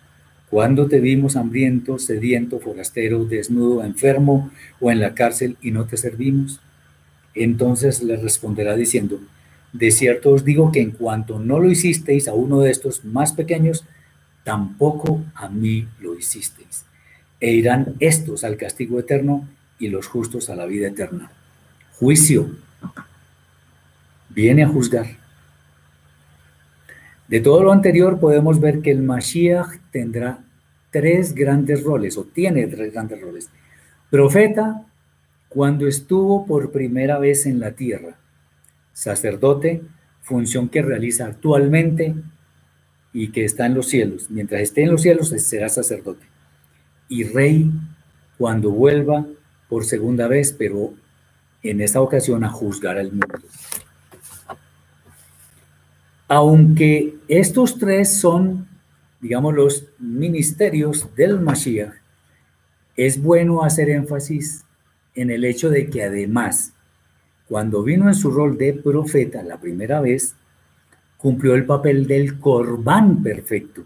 ¿cuándo te vimos hambriento, sediento, forastero, desnudo, enfermo o en la cárcel y no te servimos? Entonces le responderá diciendo, de cierto os digo que en cuanto no lo hicisteis a uno de estos más pequeños, tampoco a mí lo hicisteis. E irán estos al castigo eterno y los justos a la vida eterna. Juicio. Viene a juzgar. De todo lo anterior podemos ver que el Mashiach tendrá tres grandes roles, o tiene tres grandes roles. Profeta, cuando estuvo por primera vez en la tierra. Sacerdote, función que realiza actualmente y que está en los cielos. Mientras esté en los cielos será sacerdote. y Rey cuando vuelva por segunda vez, pero en esta ocasión a juzgar al mundo. Aunque estos tres son, digamos, los ministerios del Mashiach, es bueno hacer énfasis en el hecho de que además, cuando vino en su rol de profeta la primera vez, cumplió el papel del corbán perfecto,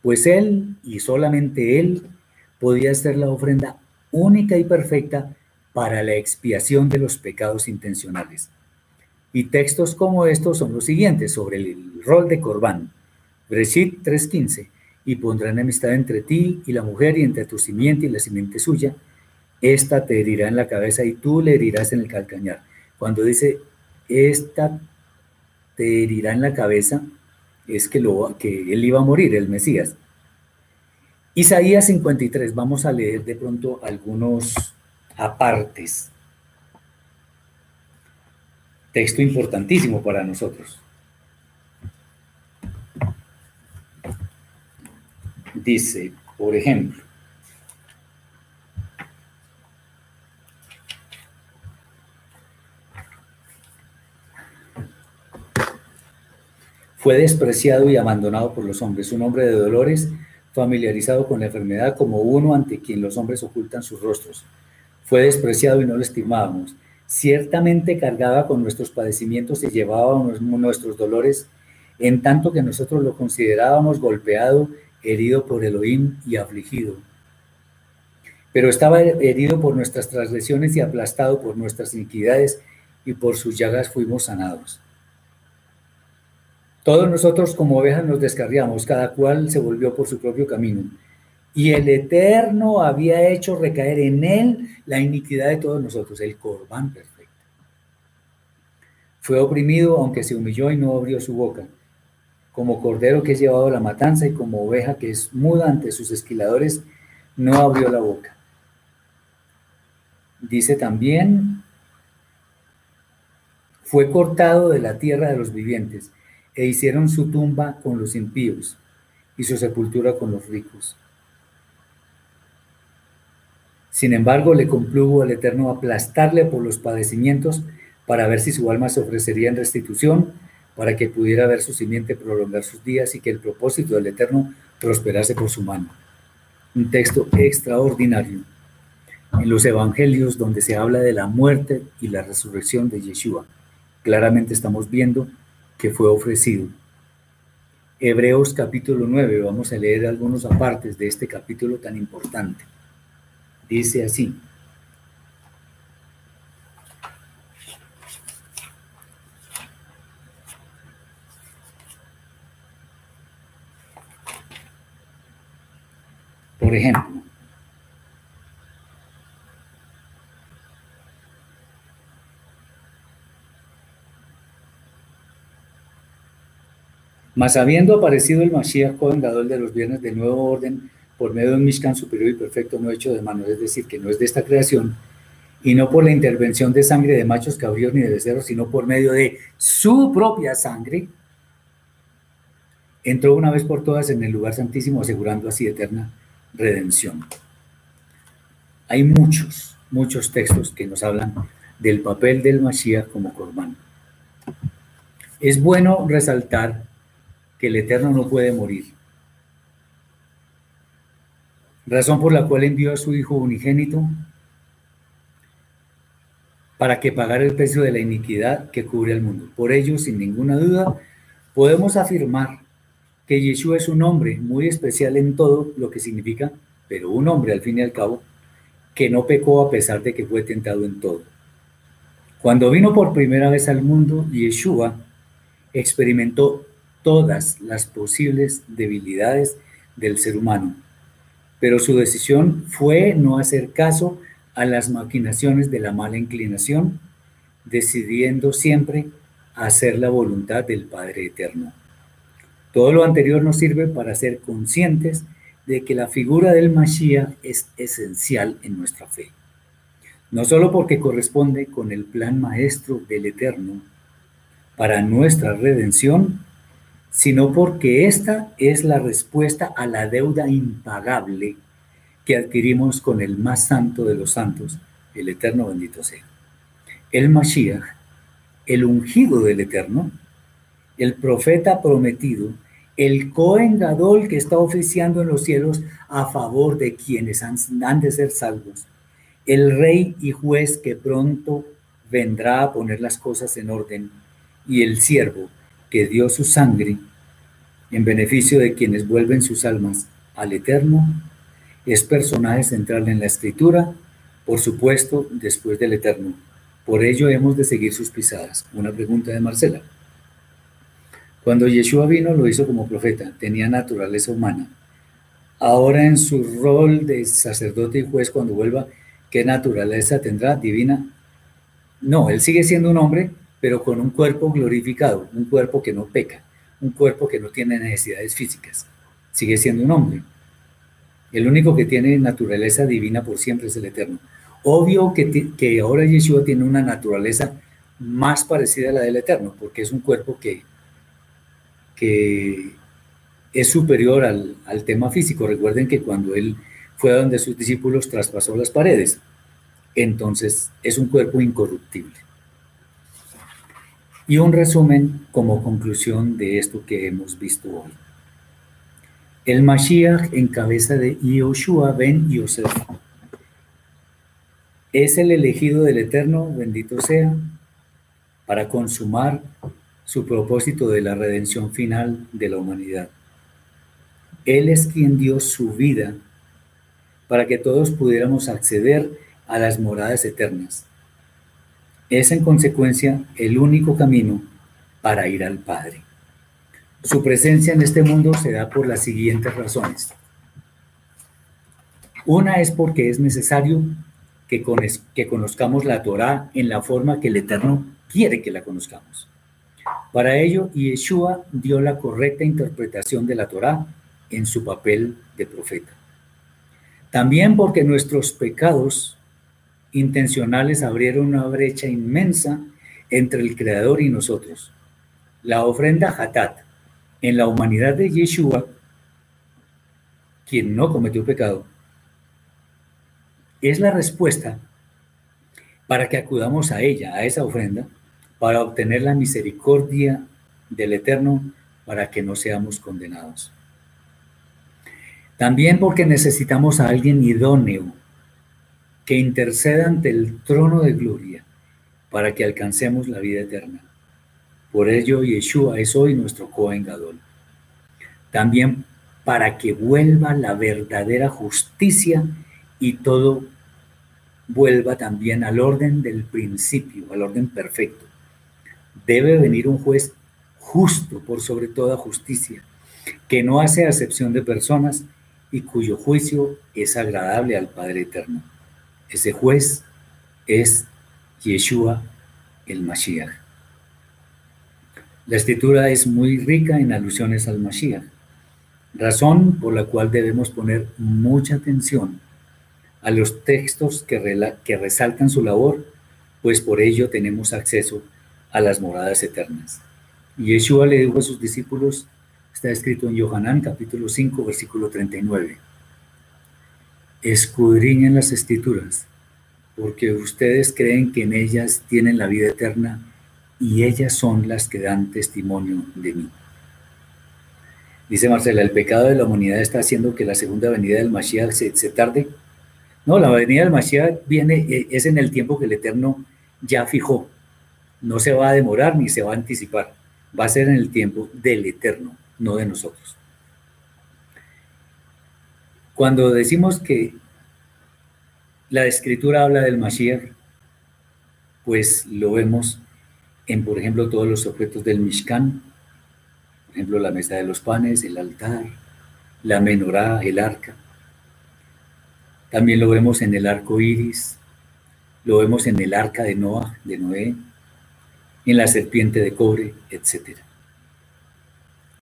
pues él y solamente él podía ser la ofrenda única y perfecta para la expiación de los pecados intencionales. Y textos como estos son los siguientes sobre el rol de corbán. Breshit 3.15, y pondrá enemistad entre ti y la mujer y entre tu simiente y la simiente suya. Esta te herirá en la cabeza y tú le herirás en el calcañar. Cuando dice, esta te herirá en la cabeza, es que, lo, que él iba a morir, el Mesías. Isaías 53, vamos a leer de pronto algunos apartes. Texto importantísimo para nosotros. Dice, por ejemplo, Fue despreciado y abandonado por los hombres, un hombre de dolores, familiarizado con la enfermedad como uno ante quien los hombres ocultan sus rostros. Fue despreciado y no lo estimábamos. Ciertamente cargaba con nuestros padecimientos y llevaba nuestros dolores, en tanto que nosotros lo considerábamos golpeado, herido por Elohim y afligido. Pero estaba herido por nuestras transgresiones y aplastado por nuestras iniquidades, y por sus llagas fuimos sanados. Todos nosotros como ovejas nos descarriamos, cada cual se volvió por su propio camino. Y el Eterno había hecho recaer en él la iniquidad de todos nosotros, el corbán perfecto. Fue oprimido aunque se humilló y no abrió su boca. Como cordero que es llevado a la matanza y como oveja que es muda ante sus esquiladores, no abrió la boca. Dice también, fue cortado de la tierra de los vivientes e hicieron su tumba con los impíos y su sepultura con los ricos. Sin embargo, le compluvo al Eterno aplastarle por los padecimientos para ver si su alma se ofrecería en restitución, para que pudiera ver su simiente prolongar sus días y que el propósito del Eterno prosperase por su mano. Un texto extraordinario. En los evangelios donde se habla de la muerte y la resurrección de Yeshua, claramente estamos viendo que fue ofrecido. Hebreos capítulo 9, vamos a leer algunos apartes de este capítulo tan importante. Dice así. Por ejemplo, Mas habiendo aparecido el Mashiach vengador de los viernes del nuevo orden por medio de un Mishkan superior y perfecto no hecho de mano, es decir, que no es de esta creación, y no por la intervención de sangre de machos cabríos ni de becerros, sino por medio de su propia sangre, entró una vez por todas en el lugar santísimo, asegurando así eterna redención. Hay muchos, muchos textos que nos hablan del papel del Mashiach como Corban. Es bueno resaltar que el Eterno no puede morir. Razón por la cual envió a su Hijo unigénito para que pagara el precio de la iniquidad que cubre al mundo. Por ello, sin ninguna duda, podemos afirmar que Yeshua es un hombre muy especial en todo lo que significa, pero un hombre al fin y al cabo, que no pecó a pesar de que fue tentado en todo. Cuando vino por primera vez al mundo, Yeshua experimentó todas las posibles debilidades del ser humano, pero su decisión fue no hacer caso a las maquinaciones de la mala inclinación, decidiendo siempre hacer la voluntad del Padre Eterno. Todo lo anterior nos sirve para ser conscientes de que la figura del Mashiach es esencial en nuestra fe. No solo porque corresponde con el plan maestro del Eterno para nuestra redención, sino porque esta es la respuesta a la deuda impagable que adquirimos con el más santo de los santos, el eterno bendito sea. El Mashiach, el ungido del eterno, el profeta prometido, el Cohen Gadol que está oficiando en los cielos a favor de quienes han, han de ser salvos, el rey y juez que pronto vendrá a poner las cosas en orden, y el siervo que dio su sangre en beneficio de quienes vuelven sus almas al Eterno, es personaje central en la escritura, por supuesto, después del Eterno. Por ello hemos de seguir sus pisadas. Una pregunta de Marcela. Cuando Yeshua vino lo hizo como profeta, tenía naturaleza humana. Ahora en su rol de sacerdote y juez, cuando vuelva, ¿qué naturaleza tendrá divina? No, él sigue siendo un hombre, pero con un cuerpo glorificado, un cuerpo que no peca, un cuerpo que no tiene necesidades físicas. Sigue siendo un hombre. El único que tiene naturaleza divina por siempre es el Eterno. Obvio que, que ahora Yeshua tiene una naturaleza más parecida a la del Eterno, porque es un cuerpo que que es superior al, tema físico. Recuerden que cuando él fue a donde sus discípulos traspasó las paredes, entonces es un cuerpo incorruptible. Y un resumen como conclusión de esto que hemos visto hoy. El Mashiach en cabeza de Yoshua ben Yosef es el elegido del Eterno, bendito sea, para consumar su propósito de la redención final de la humanidad. Él es quien dio su vida para que todos pudiéramos acceder a las moradas eternas. Es en consecuencia el único camino para ir al Padre. Su presencia en este mundo se da por las siguientes razones. Una es porque es necesario que, conozcamos la Torah en la forma que el Eterno quiere que la conozcamos. Para ello, Yeshua dio la correcta interpretación de la Torá en su papel de profeta. También porque nuestros pecados intencionales abrieron una brecha inmensa entre el Creador y nosotros. La ofrenda Hatat en la humanidad de Yeshua, quien no cometió pecado, es la respuesta para que acudamos a ella, a esa ofrenda, para obtener la misericordia del Eterno para que no seamos condenados. También porque necesitamos a alguien idóneo que interceda ante el trono de gloria para que alcancemos la vida eterna. Por ello, Yeshua es hoy nuestro Cohen Gadol. También para que vuelva la verdadera justicia y todo vuelva también al orden del principio, al orden perfecto debe venir un juez justo por sobre toda justicia, que no hace acepción de personas y cuyo juicio es agradable al Padre Eterno. Ese juez es Yeshua el Mashiach. La escritura es muy rica en alusiones al Mashiach, razón por la cual debemos poner mucha atención a los textos que, que resaltan su labor, pues por ello tenemos acceso a las moradas eternas. Yeshua le dijo a sus discípulos, está escrito en Yohanan capítulo 5, versículo 39, escudriñen las escrituras, porque ustedes creen que en ellas tienen la vida eterna y ellas son las que dan testimonio de mí. Dice Marcela, ¿el pecado de la humanidad está haciendo que la segunda venida del Mashiach se, tarde? No, la venida del Mashiach viene, eh, es en el tiempo que el Eterno ya fijó no se va a demorar ni se va a anticipar, va a ser en el tiempo del eterno, no de nosotros. Cuando decimos que la escritura habla del Mashiach, pues lo vemos en, por ejemplo, todos los objetos del Mishkan, por ejemplo, la mesa de los panes, el altar, la menorá, el arca. También lo vemos en el arco iris, lo vemos en el arca de Noah, de Noé, en la serpiente de cobre, etc.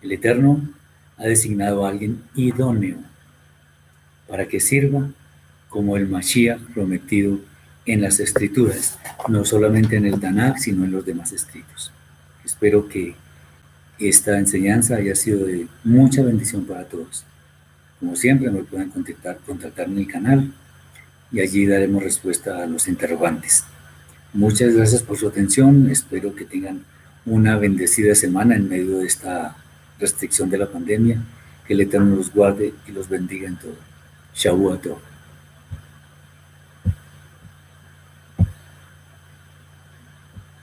El Eterno ha designado a alguien idóneo para que sirva como el Mashiach prometido en las escrituras, no solamente en el Tanakh, sino en los demás escritos. Espero que esta enseñanza haya sido de mucha bendición para todos. Como siempre, me pueden contactar, contactar en el canal y allí daremos respuesta a los interrogantes. Muchas gracias por su atención. Espero que tengan una bendecida semana en medio de esta restricción de la pandemia. Que el Eterno los guarde y los bendiga en todo. 小沃德